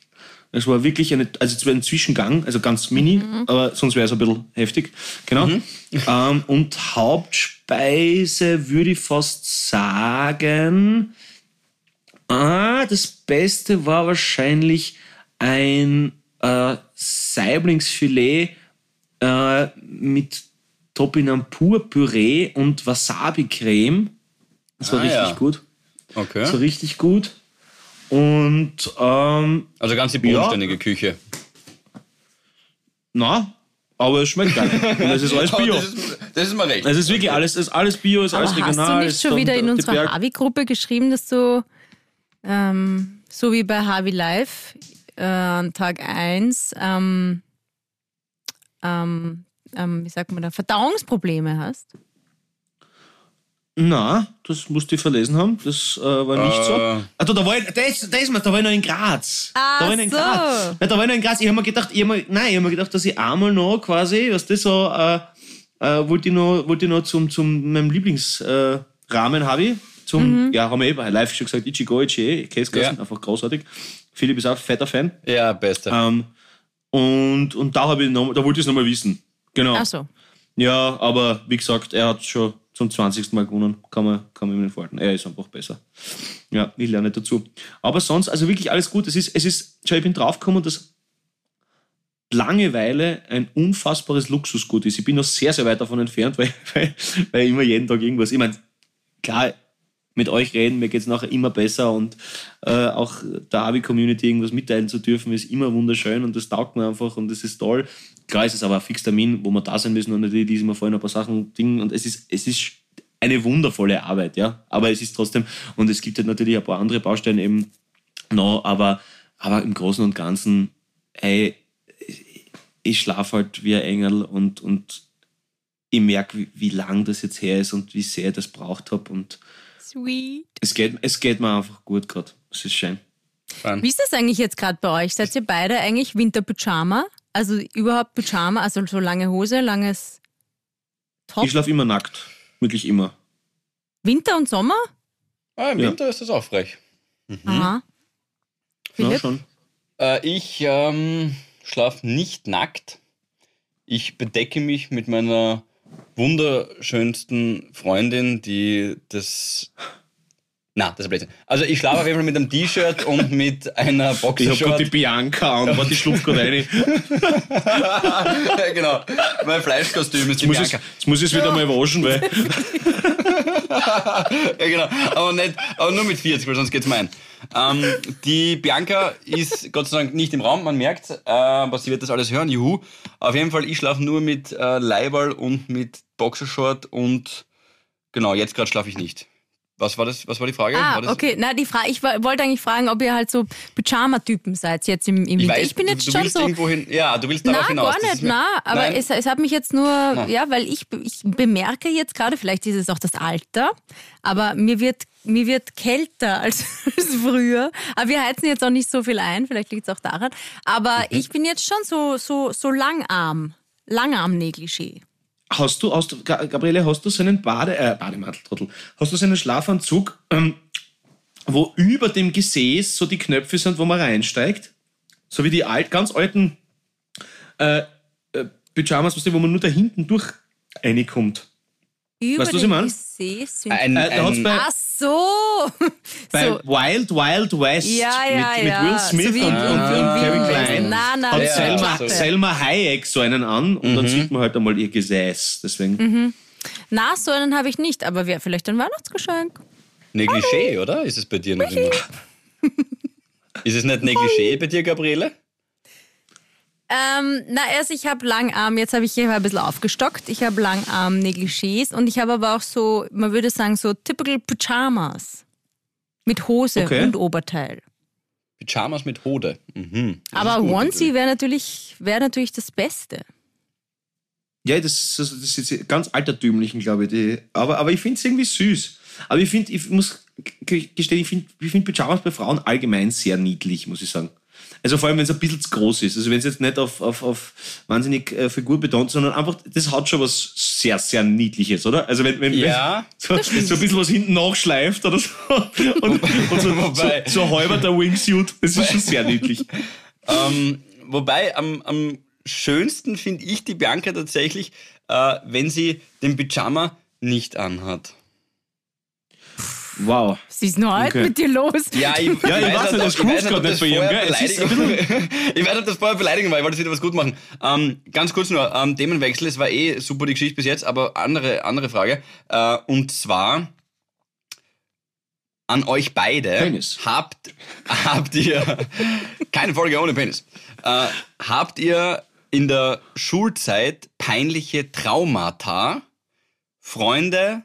Es war wirklich eine, also es war ein Zwischengang, also ganz mini, aber sonst wäre es ein bisschen heftig. Genau. Ähm, und Hauptspeise würde ich fast sagen, ah, das Beste war wahrscheinlich ein äh, Saiblingsfilet äh, mit Topinambur-Püree und Wasabi-Creme. Das war Ah, richtig ja. gut. Okay. Das war richtig gut. Und ähm, Also ganz die bodenständige Küche. na, aber es schmeckt geil. <laughs> Und es ist alles Bio. Das ist, das ist mal recht. Es ist wirklich alles, es ist alles Bio, ist Aber alles hast regional. du es nicht schon wieder in unserer Harvey-Gruppe geschrieben, dass du ähm, so wie bei Harvey Live äh, an Tag 1 ähm, ähm, ähm, wie sagt man da, Verdauungsprobleme hast? Na, das musst du verlesen haben. Das äh, war nicht so. Äh. Also da war ich, da ist, da ist man, da war ich noch in Graz. Ach da war ich noch in so. Graz. Ja, da war ich noch in Graz. Ich habe mir gedacht, ich hab mir, nein, ich habe mir gedacht, dass ich einmal noch quasi, was das so, äh, äh, wollte ich noch, wollte ich noch zum, zum meinem Lieblingsrahmen äh, habe ich. Zum, ja, haben wir eh bei live schon gesagt, Ichigo, Ichie, Käsekassen, Ja. einfach großartig. Philipp ist auch ein fetter Fan. Ja, beste. Ähm, und, und da habe ich noch, da wollte ich es nochmal wissen. Genau. Ach so. Ja, aber wie gesagt, er hat schon zum 20. Mal gewonnen. Kann man, kann man ihm vorhalten. Er ist einfach besser. Ja, ich lerne dazu. Aber sonst, also wirklich alles gut. Es ist, es ist, ich bin draufgekommen, dass Langeweile ein unfassbares Luxusgut ist. Ich bin noch sehr, sehr weit davon entfernt, <laughs> weil, weil, weil immer jeden Tag irgendwas. Ich meine, klar, mit euch reden, mir geht es nachher immer besser und äh, auch der Abi-Community irgendwas mitteilen zu dürfen, ist immer wunderschön und das taugt mir einfach und das ist toll. Klar ist es aber ein Fixtermin, wo wir da sein müssen und natürlich die sind mir vorhin ein paar Sachen Dingen und es ist, es ist eine wundervolle Arbeit, ja. Aber es ist trotzdem, und es gibt halt natürlich ein paar andere Baustellen eben noch, aber, aber im Großen und Ganzen, ey, ich schlafe halt wie ein Engel und, und ich merke, wie, wie lang das jetzt her ist und wie sehr ich das braucht habe und Sweet. es geht, es geht mir einfach gut gerade. Es ist schön. Wie ist das eigentlich jetzt gerade bei euch? Seid ihr beide eigentlich Winter-Pyjama? Also überhaupt Pyjama, also so lange Hose, langes Top? Ich schlafe immer nackt. Wirklich immer. Winter und Sommer? ah, Im ja. Winter ist das auch frech. Aha. Ja, schon. Äh, ich ähm, schlafe nicht nackt. Ich bedecke mich mit meiner wunderschönsten Freundin, die das. Na, das ist ein Blödsinn. Also ich schlafe auf jeden Fall mit einem T-Shirt und mit einer Ich habe die Boxershort. Bianca an, aber die schlupft gerade rein. ja, <laughs> genau. Mein Fleischkostüm ist die Muss es, Bianca. jetzt muss ich es wieder mal waschen, weil <laughs> Ja, genau. Aber, nicht, aber nur mit 40, weil sonst geht's mir ein. Ähm, die Bianca ist Gott sei Dank nicht im Raum, man merkt, äh, aber sie wird das alles hören, juhu. Auf jeden Fall, ich schlafe nur mit äh, Leiberl und mit Boxershort und genau, jetzt gerade schlafe ich nicht. Was war das? Was war die Frage? Ah, war okay. Na, die Frage, ich wollte eigentlich fragen, ob ihr halt so Pyjama-Typen seid jetzt im, im Ich, Winter. weiß, ich bin jetzt du, du schon so. hin. Ja, du willst darauf Na, hinaus. gar nicht, mir- na, aber Nein. es, es hat mich jetzt nur, ja, weil ich, ich bemerke jetzt gerade, vielleicht ist es auch das Alter, aber mir wird, mir wird kälter <laughs> als, als früher. Aber wir heizen jetzt auch nicht so viel ein, vielleicht liegt es auch daran. Aber Mhm. ich bin jetzt schon so, so, so langarm, langarm-Negligé. Hast du, hast Gabriele, hast du so einen Bade, äh, Bademantel, Trottel, hast du so einen Schlafanzug, ähm, wo über dem Gesäß so die Knöpfe sind, wo man reinsteigt? So wie die alt, ganz alten äh, äh, Pyjamas, wo man nur da hinten durch reinkommt. Über Weißt du, was ich meine? Gesäß sind Ein, da hat's ein, bei- Ach so! <laughs> Bei so. Wild Wild West Ja, ja, mit, mit ja. Will Smith So und, in- und, in- und in Kevin Klein. Na, na, hat Ja, Selma, so. Selma Hayek so einen an und Mhm. dann sieht man halt einmal ihr Gesäß. Deswegen. Na, so einen habe ich nicht, aber wäre vielleicht ein Weihnachtsgeschenk. Negligé, oder? Ist es bei dir noch immer? Ist es nicht Negligé bei dir, Gabriele? Ähm, na, erst ich habe Langarm, jetzt habe ich hier ein bisschen aufgestockt. Ich habe Langarm-Negligés und ich habe aber auch so, man würde sagen, so typical Pyjamas. Mit Hose Okay. und Oberteil. Pyjamas mit Hode. Mhm. Aber Onesie wäre natürlich, wär natürlich das Beste. Ja, das, ist- das ist ganz altertümlichen, glaube ich. Die, aber, aber ich finde es irgendwie süß. Aber ich finde, ich muss gestehen, ich finde ich find Pyjamas bei Frauen allgemein sehr niedlich, muss ich sagen. Also vor allem, wenn es ein bisschen zu groß ist. Also wenn es jetzt nicht auf, auf, auf wahnsinnig äh, Figur betont, sondern einfach, das hat schon was sehr, sehr Niedliches, oder? Also wenn, wenn, Ja. wenn so, so ein bisschen was hinten nachschleift oder so. <laughs> Und, und so, Wobei- so, so ein halber der Wingsuit, das ist schon sehr niedlich. <laughs> Ähm, wobei am, am schönsten finde ich die Bianca tatsächlich, äh, wenn sie den Pyjama nicht anhat. Wow. Was ist denn heute Okay. mit dir los? Ja, ich, <laughs> Ja, ich weiß nicht, das ob- ich weiß groovt ob grad das nicht bei ihm, <laughs> Ich weiß nicht, ob das vorher Beleidigung war, ich wollte wieder was gut machen. Ähm, ganz kurz nur, ähm, Themenwechsel, es war eh super die Geschichte bis jetzt, aber andere, andere Frage. Äh, und zwar an euch beide. Penis. Habt, habt ihr, keine Folge ohne Penis, äh, habt ihr in der Schulzeit peinliche Traumata, Freunde,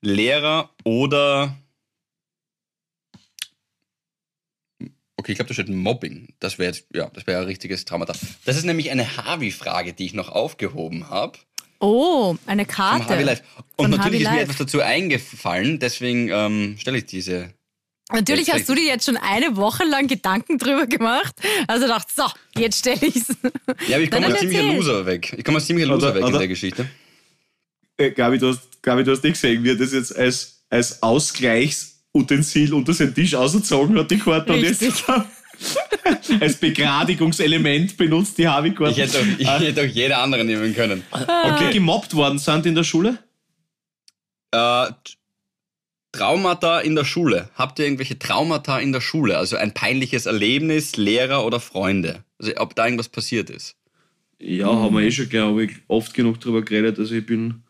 Lehrer oder Okay, ich glaube, da steht Mobbing. Das wäre jetzt, ja, das wäre ein richtiges Traumata. Das ist nämlich eine Harvey-Frage, die ich noch aufgehoben habe. Oh, eine Vom Karte. Harvey Live. Und Von natürlich Harvey ist mir Live. etwas dazu eingefallen, deswegen ähm, stelle ich diese. Natürlich Jetzt hast du dir jetzt schon eine Woche lang Gedanken drüber gemacht. Also dachte, so, jetzt stelle ich's. Ja, aber ich komme als ziemlicher. Loser weg. Ich komme als ziemlicher Loser Oder- weg in oder- der Geschichte. Äh, Gabi, du hast, Gabi, du hast nicht gesehen, wie er das jetzt als, als Ausgleichsutensil unter seinen Tisch ausgezogen hat, die Karte, und jetzt Richtig. <laughs> als Begradigungselement benutzt die Harvey-Karte. Ich hätte auch, ich hätte auch jeder andere nehmen können. Und die gemobbt worden sind in der Schule? Äh, Traumata in der Schule. Habt ihr irgendwelche Traumata in der Schule? Also ein peinliches Erlebnis, Lehrer oder Freunde? Also ob da irgendwas passiert ist? Ja, haben wir eh schon, glaube ich, oft genug drüber geredet. Also ich bin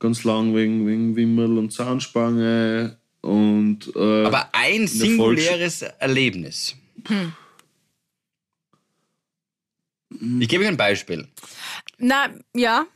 ganz lang wegen, wegen Wimmel und Zahnspange und äh, Aber ein singuläres Erlebnis. Ich gebe euch ein Beispiel. Na, ja.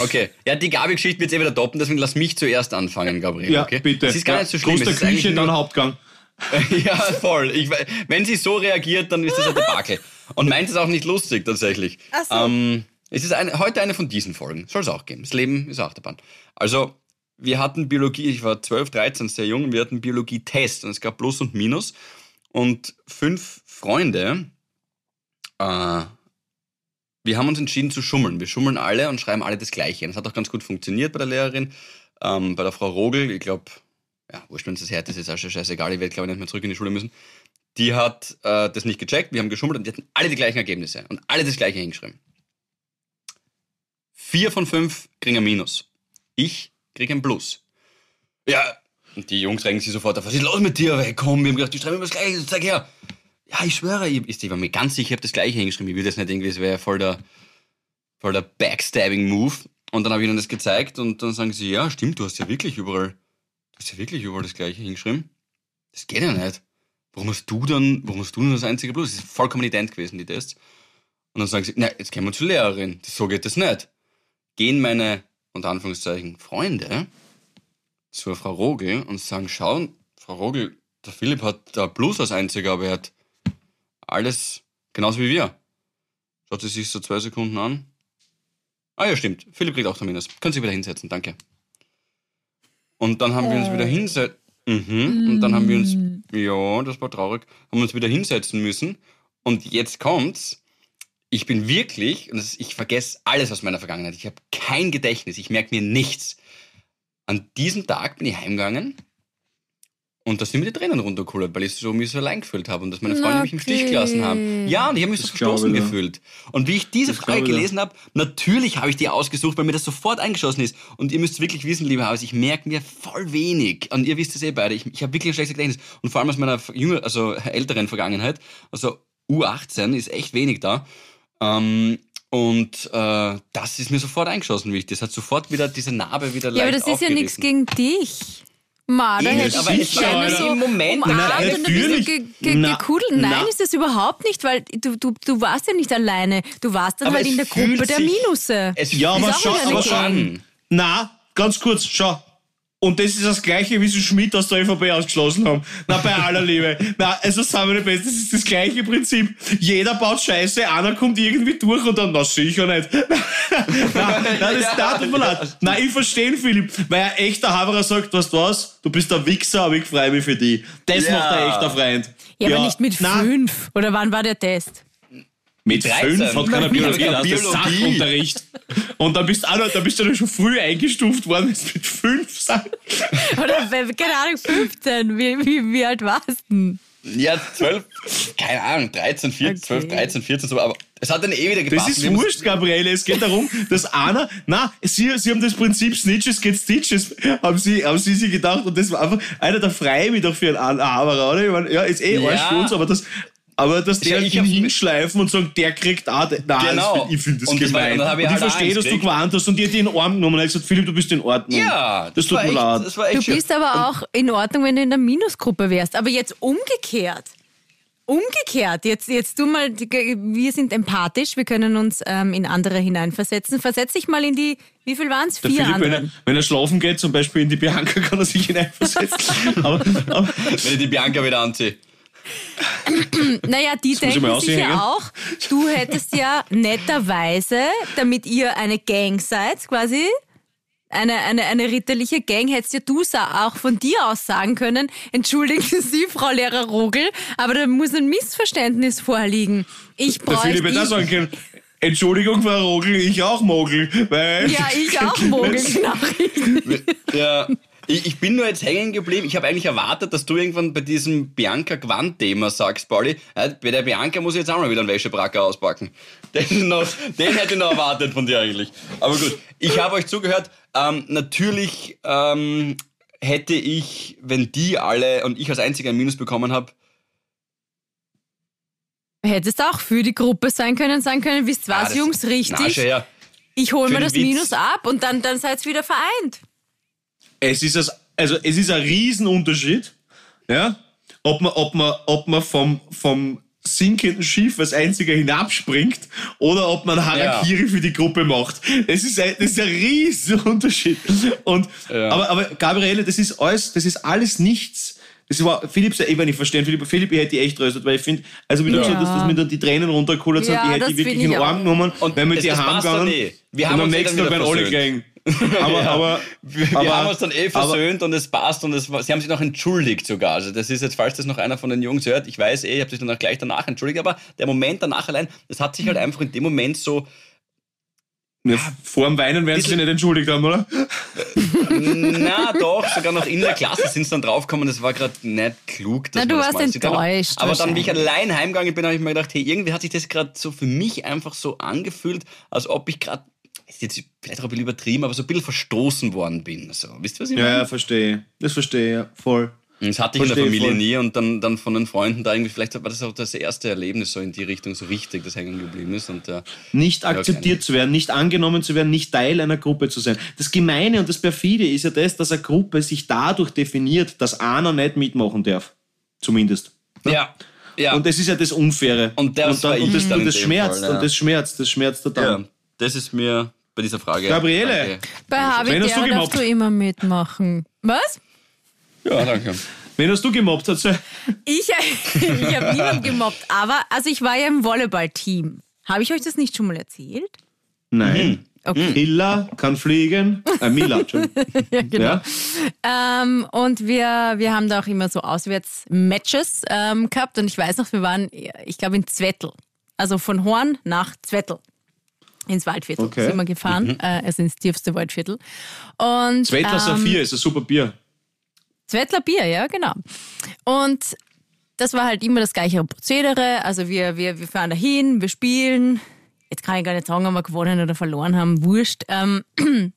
Okay, ja, die Gabi-Geschichte wird eh wieder toppen, deswegen lass mich zuerst anfangen, Gabriel. ja, okay? bitte. Es ist gar ja, nicht so schlimm. Groß der es ist eigentlich Küche, dann Hauptgang. <laughs> ja, voll. Ich, we- wenn sie so reagiert, dann ist das ein Debakel. Und meint es auch nicht lustig, tatsächlich. Ach so. Ähm, es ist eine, heute eine von diesen Folgen. Soll es auch geben. Das Leben ist Achterbahn. Also, wir hatten Biologie, ich war 12, 13, sehr jung, wir hatten Biologie-Test und es gab Plus und Minus. Und fünf Freunde, äh, wir haben uns entschieden zu schummeln. Wir schummeln alle und schreiben alle das Gleiche. Das hat auch ganz gut funktioniert bei der Lehrerin, ähm, bei der Frau Rogel. Ich glaube, ja, wurscht, wenn es das hört, das ist auch schon scheißegal. Ich werde, glaube ich, nicht mehr zurück in die Schule müssen. Die hat äh, das nicht gecheckt. Wir haben geschummelt und die hatten alle die gleichen Ergebnisse und alle das Gleiche hingeschrieben. Vier von fünf kriegen ein Minus. Ich kriege ein Plus. Ja, und die Jungs regen sich sofort auf. Was ist los mit dir? Komm, wir haben gedacht, die schreiben immer das Gleiche. Zeig her. Ja, ich schwöre, ich, ich war mir ganz sicher, ich habe das Gleiche hingeschrieben. Ich will das nicht irgendwie, es wäre voll der, voll der Backstabbing-Move. Und dann habe ich ihnen das gezeigt und dann sagen sie, ja, stimmt, du hast ja wirklich überall, du hast ja wirklich überall das Gleiche hingeschrieben. Das geht ja nicht. warum hast du dann, warum hast du nur das einzige Plus? Das ist vollkommen ident gewesen, die Tests. Und dann sagen sie, na, jetzt gehen wir zur Lehrerin. So geht das nicht. Gehen meine, unter Anführungszeichen, Freunde zur Frau Rogel und sagen, schau, Frau Rogel, der Philipp hat da Plus als einziger, aber er hat alles genauso wie wir. Schaut sie sich so zwei Sekunden an. Ah ja, stimmt. Philipp kriegt auch der Minus. Können Sie wieder hinsetzen, danke. Und dann haben wir uns wieder hinsetzen. Mhm. Und dann haben wir uns, ja, das war traurig, haben wir uns wieder hinsetzen müssen. Und jetzt kommt's. Ich bin wirklich, und das, ich vergesse alles aus meiner Vergangenheit. Ich habe kein Gedächtnis. Ich merke mir nichts. An diesem Tag bin ich heimgegangen und da sind mir die Tränen runtergekullert, weil ich so, mich so allein gefühlt habe und dass meine Freunde mich im Stich gelassen haben. Ja, und ich habe mich so verstoßen ich, gefühlt. Und wie ich diese Das Frage ich, gelesen habe, natürlich habe ich die ausgesucht, weil mir das sofort eingeschossen ist. Und ihr müsst wirklich wissen, liebe Haus, ich merke mir voll wenig. Und ihr wisst es eh beide, ich, ich habe wirklich ein schlechtes Gedächtnis. Und vor allem aus meiner jünger, also älteren Vergangenheit, also U18 ist echt wenig da. Ähm, und äh, das ist mir sofort eingeschossen, wie ich das hat sofort wieder diese Narbe wieder Ja, aber das ist ja nichts gegen dich. Ma, da hätte ich Alter. so im Moment- umarmt Na, und ein bisschen natürlich. ge ge Na, gekudelt. Nein, na. ist das überhaupt nicht, weil du, du, du warst ja nicht alleine. Du warst dann Aber halt in der Gruppe der Minusse. Es Ja, aber schau- aber schau- an. Na, ganz kurz, schau. Und das ist das Gleiche, wie sie Schmidt aus der ÖVP ausgeschlossen haben. Na, bei aller Liebe. Na, also sagen wir nicht besser, das ist das gleiche Prinzip. Jeder baut Scheiße, einer kommt irgendwie durch und dann, na sicher nicht. <laughs> na, na, das Ja, tut mir ja, leid. Na, ich verstehe ihn, Philipp, weil ein echter Haverer sagt, weißt du was, du bist ein Wichser, aber ich freue mich für dich. Das Ja. macht ein echter Freund. ja, aber nicht mit na, fünf. Oder wann war der Test? Mit 13. fünf hat keiner Biologie, das ist Biologie. Sachunterricht. Und dann bist du auch noch, dann bist du noch schon früh eingestuft worden, es mit fünf sind. Oder, keine Ahnung, 15. Wie, wie, wie alt warst du denn? Ja, 12, keine Ahnung, 13, 14, Okay. 12, 13, 14, so, aber es hat dann eh wieder Das gepasst. ist Wir haben- wurscht, Gabriele. Es geht darum, dass einer, na, sie, sie haben das Prinzip Snitches get Stitches, haben sie, haben sie sich gedacht und das war einfach, einer, da ich mich doch für einen Haberer, oder? Ich meine, ja, ist eh Ja. Arsch für uns, aber das, aber dass der Ja, ich ihn hinschleifen und sagen, der kriegt auch, den- nein, Genau. das, ich finde das Und das war- gemein. und und ich halt verstehe, dass du gewarnt hast und dir den Arm genommen und er hat gesagt, Philipp, du bist in Ordnung. Ja, das tut war mir echt, leid. Das war echt Du schön. bist aber auch in Ordnung, wenn du in der Minusgruppe wärst. Aber jetzt umgekehrt. Umgekehrt. Jetzt, jetzt du mal, die- wir sind empathisch, wir können uns ähm, in andere hineinversetzen. Versetz dich mal in die, wie viel waren es? Vier Philipp, wenn er, wenn er schlafen geht, zum Beispiel in die Bianca, <laughs> kann er sich hineinversetzen. <laughs> aber, aber, Wenn ich die Bianca wieder anziehe. <clears throat> Naja, die mal denken sich ja auch, du hättest ja netterweise, damit ihr eine Gang seid, quasi, eine, eine, eine ritterliche Gang, hättest ja du auch von dir aus sagen können, entschuldigen <laughs> Sie, Frau Lehrer Rogel, aber da muss ein Missverständnis vorliegen. Ich bräuchte... Philipp hätte auch sagen können, Entschuldigung, Frau Rogel, ich auch Mogel. Weil ja, ich auch Mogelnachrichten. <laughs> Ja. Ich, ich bin nur jetzt hängen geblieben. Ich habe eigentlich erwartet, dass du irgendwann bei diesem Bianca-Quant-Thema sagst, Pauli, äh, bei der Bianca muss ich jetzt auch mal wieder einen Wäschebracker auspacken. Den, noch, den hätte ich noch erwartet von dir eigentlich. Aber gut, ich habe euch zugehört. Ähm, natürlich ähm, hätte ich, wenn die alle und ich als einziger ein Minus bekommen habe, Hättest auch für die Gruppe sein können, sagen können, wisst ah, was, das- Jungs, Na, richtig, her. ich hole mir das. Minus ab und dann, dann seid ihr wieder vereint. Es ist, das, also es ist ein Riesenunterschied, ja, ob man, ob man, ob man vom, vom sinkenden Schiff als einziger hinabspringt oder ob man Harakiri für die Gruppe macht. Das ist ein, das ist ein Riesenunterschied. Und, Ja. aber, aber Gabriele, das ist alles, das ist alles nichts. Das war Philipp, ich wenn ich verstehe, Philipp, Philipp, ich hätte die echt tröstet, weil ich finde, also wie du Ja. gesagt hast, dass mir dann die Tränen runtergekullert sind, Ja, ich hätte die wirklich in den Arm genommen Und wenn wir die heimgegangen eh. Wir und haben am uns eh nächsten Tag werden alle kriegen. <laughs> Aber, aber, Wir, wir aber, haben uns dann eh aber- versöhnt und es passt und es, sie haben sich noch entschuldigt sogar. Also das ist jetzt, falls das noch einer von den Jungs hört, ich weiß eh, ich habe sich dann auch gleich danach entschuldigt, aber der Moment danach allein, das hat sich halt einfach in dem Moment so, Ja, vor dem Weinen werden sie sich nicht entschuldigt haben, oder? na <laughs> doch, sogar noch in der Klasse sind sie dann draufgekommen, das war gerade nicht klug. dass Na, du warst enttäuscht Aber dann, wie ich allein heimgegangen bin, habe ich mir gedacht, hey, irgendwie hat sich das gerade so für mich einfach so angefühlt, als ob ich gerade, ist jetzt vielleicht auch ein bisschen übertrieben, aber so ein bisschen verstoßen worden bin. So. Wisst ihr, was ich meine? Ja, ja, verstehe. Das verstehe ich, ja. Voll. Das hatte ich in der Verstehe Familie voll. nie und dann, dann von den Freunden da irgendwie, vielleicht war das auch das erste Erlebnis so in die Richtung so richtig, das hängen geblieben ist. Und, äh, Nicht akzeptiert zu werden, nicht angenommen zu werden, nicht Teil einer Gruppe zu sein. Das Gemeine und das Perfide ist ja das, dass eine Gruppe sich dadurch definiert, dass einer nicht mitmachen darf. Zumindest. Ja. ja. Und das ist ja das Unfaire. Und das und, dann, und, das, und das schmerzt, Fall, ja. und das schmerzt, das schmerzt ja, total. das ist mir bei dieser Frage. Gabriele. Danke. Bei Wen hast du Habitäre darfst gemobbt? du immer mitmachen. Was? Ja, danke. Wen hast du gemobbt? Erzähl. Ich, <laughs> ich habe niemanden gemobbt, aber also ich war ja im Volleyballteam. Habe ich euch das nicht schon mal erzählt? Nein. Okay. Hilla kann fliegen. Äh, Mila, <laughs> Entschuldigung. Ja, genau. Ja? Ähm, und wir, wir haben da auch immer so Auswärtsmatches ähm, gehabt. Und ich weiß noch, wir waren, ich glaube, in Zwettl. Also von Horn nach Zwettl. Ins Waldviertel Okay. sind wir gefahren, äh, also ins tiefste Waldviertel. Und, Zwettler ähm, Saphir ist ein super Bier. Zwettler Bier, ja, genau. Und das war halt immer das gleiche Prozedere. Also wir, wir, wir fahren dahin, wir spielen. Jetzt kann ich gar nicht sagen, ob wir gewonnen oder verloren haben, wurscht. Ähm, <clears throat>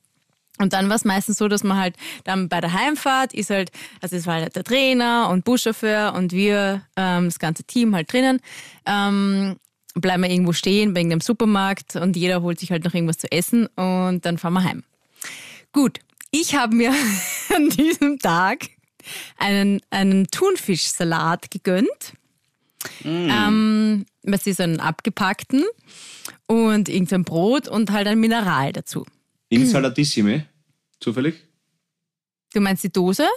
und dann war es meistens so, dass man halt dann bei der Heimfahrt ist halt, also es war halt der Trainer und Buschauffeur und wir, ähm, das ganze Team halt drinnen. Ähm, bleiben wir irgendwo stehen bei irgendeinem Supermarkt und jeder holt sich halt noch irgendwas zu essen und dann fahren wir heim. Gut, ich habe mir <laughs> an diesem Tag einen, einen Thunfischsalat gegönnt. Ähm, was ist einen abgepackten und irgendein Brot und halt ein Mineral dazu. In Salatissime. Zufällig? Du meinst die Dose?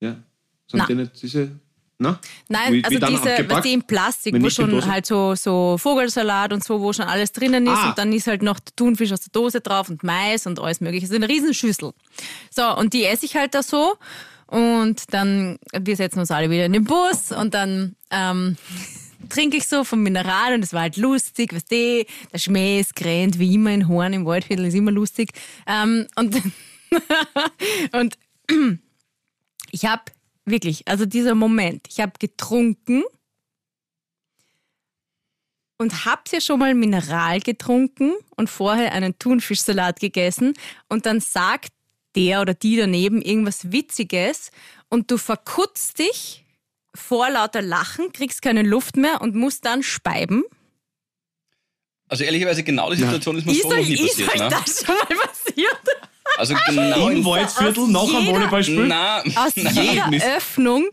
Ja. Sind Na. die nicht diese. Na? Nein, Wie- wie also dann diese, was die in Plastik, wo schon halt so, so Vogelsalat und so, wo schon alles drinnen ist Ah. und dann ist halt noch der Thunfisch aus der Dose drauf und Mais und alles mögliche. Also eine Riesenschüssel. So, und die esse ich halt da so und dann, wir setzen uns alle wieder in den Bus und dann ähm, <laughs> trinke ich so vom Mineral und es war halt lustig, weißt du, der Schmäh ist grennt, wie immer in Horn im Waldviertel, ist immer lustig. Ähm, und <laughs> und <clears throat> ich habe wirklich, also dieser Moment, ich habe getrunken und hab's ja schon mal Mineral getrunken und vorher einen Thunfischsalat gegessen und dann sagt der oder die daneben irgendwas Witziges und du verkutzt dich vor lauter Lachen, kriegst keine Luft mehr und musst dann speiben. Also ehrlicherweise genau die Situation ist mir Ist so noch euch, nie ist passiert. euch Ne? das schon mal <laughs> passiert? Also genau Im Waldviertel aus einem jeder- Volleyballspiel? Na, Aus na, jeder. Öffnung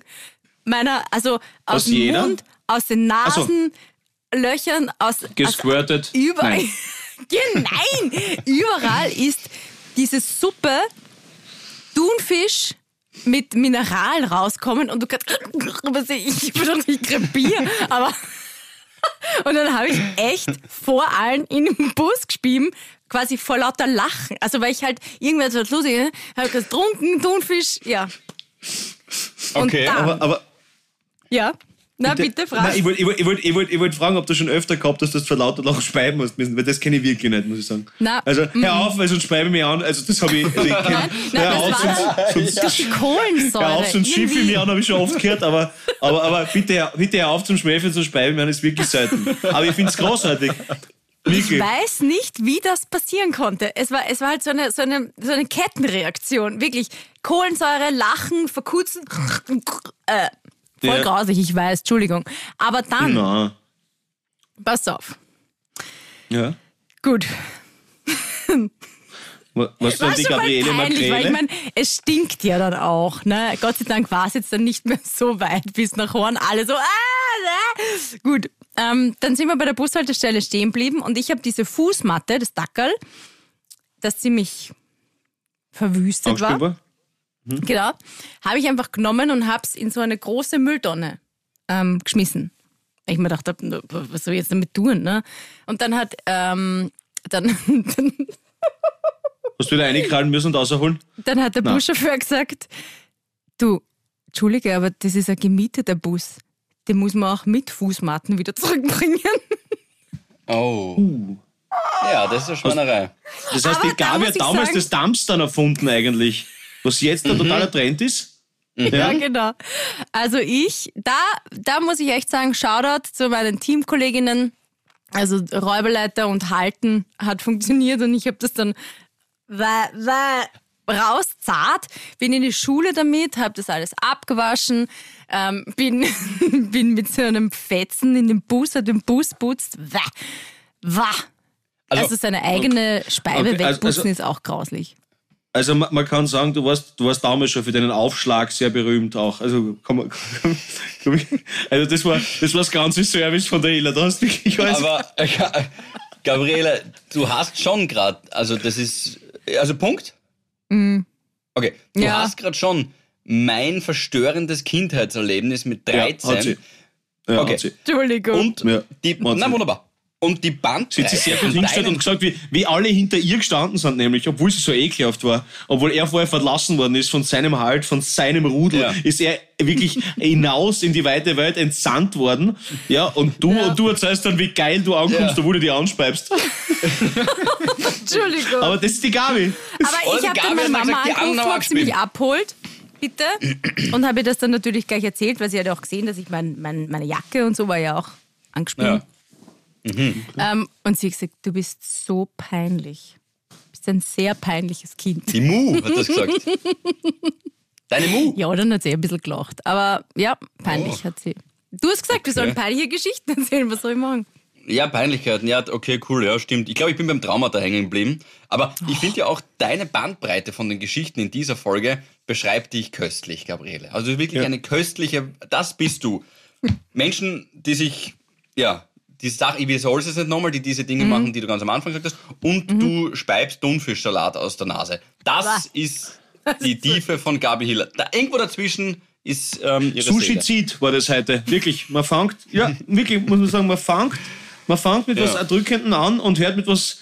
meiner, also aus, Aus dem jeder? Mund, aus den. Nasenlöchern, aus, aus Gesquirtet? Überall. Nein. <laughs> Nein! Überall ist diese Suppe Thunfisch mit Mineral rauskommen und du kannst. Was <laughs> ich, ich bin doch nicht krepier, aber. <laughs> Und dann habe ich echt vor allen in den Bus gespieben, quasi vor lauter Lachen. Also, weil ich halt irgendwer so lustig, habe getrunken, Thunfisch, ja. Und Okay, dann, Aber, aber ja. Na, bitte, Nein, frag. ich wollte ich wollt, ich wollt, ich wollt, ich wollt fragen, ob du schon öfter gehabt hast, dass du vor lauter Lachen speiben musst müssen, weil das kenne ich wirklich nicht, muss ich sagen. Na, also hör auf, weil sonst speibe ich mich an. Also das habe ich. Also ich kenn, Nein, hör das auf, sonst, sonst, durch die Kohlensäure. hör auf, sonst schiff ich mich an, habe ich schon oft gehört, aber, aber, aber bitte, bitte hör auf zum Schmäfeln, zum Speiben, das ist wirklich selten. Aber ich finde es großartig. Ich weiß nicht, wie das passieren konnte. Es war, es war halt so eine, so, eine, so eine Kettenreaktion. Wirklich. Kohlensäure, Lachen, Verkutzen. Äh, voll Ja. grausig, ich weiß, Entschuldigung. Aber dann, Na, pass auf. ja. Gut. Was was dann die schon mal Gabriele peinlich, weil Makrele? ich meine, es stinkt ja dann auch. Ne? Gott sei Dank war es jetzt dann nicht mehr so weit bis nach Horn. Alle so, ah, ne? Gut, ähm, dann sind wir bei der Bushaltestelle stehen geblieben und ich habe diese Fußmatte, das Dackerl, das ziemlich verwüstet war. Angstüber? Genau. Habe ich einfach genommen und habe es in so eine große Mülltonne ähm, geschmissen. Ich mir dachte, was soll ich jetzt damit tun? Ne? Und dann hat, ähm, dann, <laughs> dann, Hast du wieder reinkrallen müssen und rausholen? dann hat der. Buschauffeur gesagt, du, Entschuldige, aber das ist ein gemieteter Bus. Den muss man auch mit Fußmatten wieder zurückbringen. Oh. Ja, das ist eine Schweinerei. Das heißt, Aber die da Gabi muss hat damals sagen- das Dumpstern erfunden eigentlich. Was jetzt der totaler Trend ist. Ja, genau. Also ich, da, da muss ich echt sagen, Shoutout zu meinen Teamkolleginnen. Also Räuberleiter und Halten hat funktioniert und ich habe das dann rauszart, bin in die Schule damit, habe das alles abgewaschen, ähm, bin, <laughs> bin mit so einem Fetzen in den Bus, hat den Bus putzt. Wah, wah. Also, Also- seine eigene Speibe Okay, also- wegputzen also- ist auch grauslich. Also man, man, kann sagen, du warst, du warst damals schon für deinen Aufschlag sehr berühmt auch. Also, man, kann, kann, also das war das war das ganze Service von der Ela. Da hast wirklich alles. Aber äh, Gabriele, du hast schon gerade, also das ist, also Punkt. Mhm. Okay, du Ja. hast gerade schon mein verstörendes Kindheitserlebnis mit 13 Ja, hat sie. Ja, Okay. hat sie. Entschuldigung. und Ja, die, na wunderbar. Und die Sie Bandbreite hat sich sehr von gut hingestellt und gesagt, wie, wie alle hinter ihr gestanden sind, nämlich, obwohl sie so ekelhaft war, obwohl er vorher verlassen worden ist von seinem Halt, von seinem Rudel, Ja. ist er wirklich <laughs> hinaus in die weite Welt entsandt worden. Ja, und du, Ja. und du erzählst dann, wie geil du ankommst, Ja. obwohl du die anspeibst. <laughs> Entschuldigung. Aber das ist die Gabi. Aber ich habe dann meine Mama gesagt, angerufen, ob sie mich abholt, bitte. Und habe ihr das dann natürlich gleich erzählt, weil sie hat ja auch gesehen, dass ich mein, mein, meine Jacke und so war ja auch angespielt. Ja. Ähm, und sie hat gesagt, du bist so peinlich. Du bist ein sehr peinliches Kind. Die Mu hat das gesagt. <laughs> Deine Mu. Ja, dann hat sie ein bisschen gelacht. Aber ja, peinlich hat sie. Du hast gesagt, wir sollen peinliche Geschichten erzählen. Was soll ich machen? Ja, Peinlichkeiten, ja, okay, cool, ja, stimmt. Ich glaube, ich bin beim Traumata hängen geblieben. Aber ich finde ja auch, deine Bandbreite von den Geschichten in dieser Folge beschreibt dich köstlich, Gabriele. Also wirklich eine köstliche, das bist du. Menschen, die sich, ja, die Sache, ich wiederhole es jetzt nicht nochmal, die diese Dinge machen, die du ganz am Anfang gesagt hast, und du speibst Thunfischsalat aus der Nase. Das Bah. ist <laughs> die Tiefe von Gabi Hiller. Da, irgendwo dazwischen ist ähm, ihre Sushi Seele. zieht war das heute. Wirklich. Man fängt, ja, <laughs> wirklich, muss man sagen, man fängt, man fängt mit Ja. was Erdrückenden an und hört mit was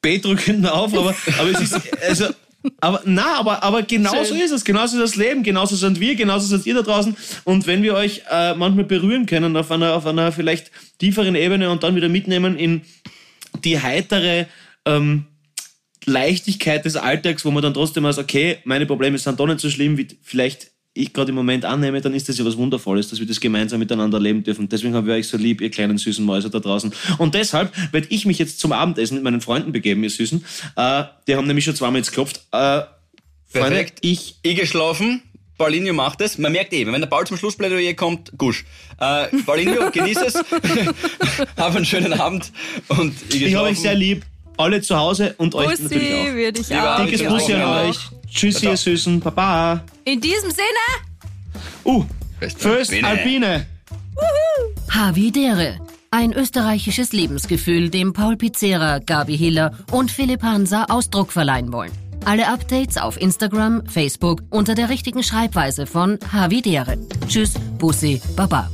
Bedrückenden auf, aber, aber es ist, also, aber, na, aber, aber genauso Schön. ist es, genauso ist das Leben, genauso sind wir, genauso seid ihr da draußen. Und wenn wir euch äh, manchmal berühren können auf einer, auf einer vielleicht tieferen Ebene und dann wieder mitnehmen in die heitere, ähm, Leichtigkeit des Alltags, wo man dann trotzdem weiß, okay, meine Probleme sind doch nicht so schlimm, wie vielleicht ich gerade im Moment annehme, dann ist das ja was Wundervolles, dass wir das gemeinsam miteinander leben dürfen. Deswegen haben wir euch so lieb, ihr kleinen süßen Mäuse da draußen. Und deshalb werde ich mich jetzt zum Abendessen mit meinen Freunden begeben, ihr Süßen. Äh, die haben nämlich schon zweimal jetzt geklopft. Äh, Freunde, Perfekt. ich Ich geschlafen. Paulinho macht es. Man merkt eben, wenn der Paul zum Schlussplädoyer kommt, gusch. Äh, Paulinho, <laughs> genieß es. <laughs> Hab einen schönen Abend. Und ich, Ich habe euch sehr lieb. Alle zu Hause und euch Bussi natürlich auch. würde ich Lieber auch. Alex, Dickes Bussi an euch. Tschüssi, Ciao. ihr Süßen. Baba. In diesem Sinne, Uh, Föst Alpine. Alpine. Havidere. Ein österreichisches Lebensgefühl, dem Paul Pizzera, Gabi Hiller und Philipp Hansa Ausdruck verleihen wollen. Alle Updates auf Instagram, Facebook unter der richtigen Schreibweise von Havidere. Tschüss, Bussi, Baba.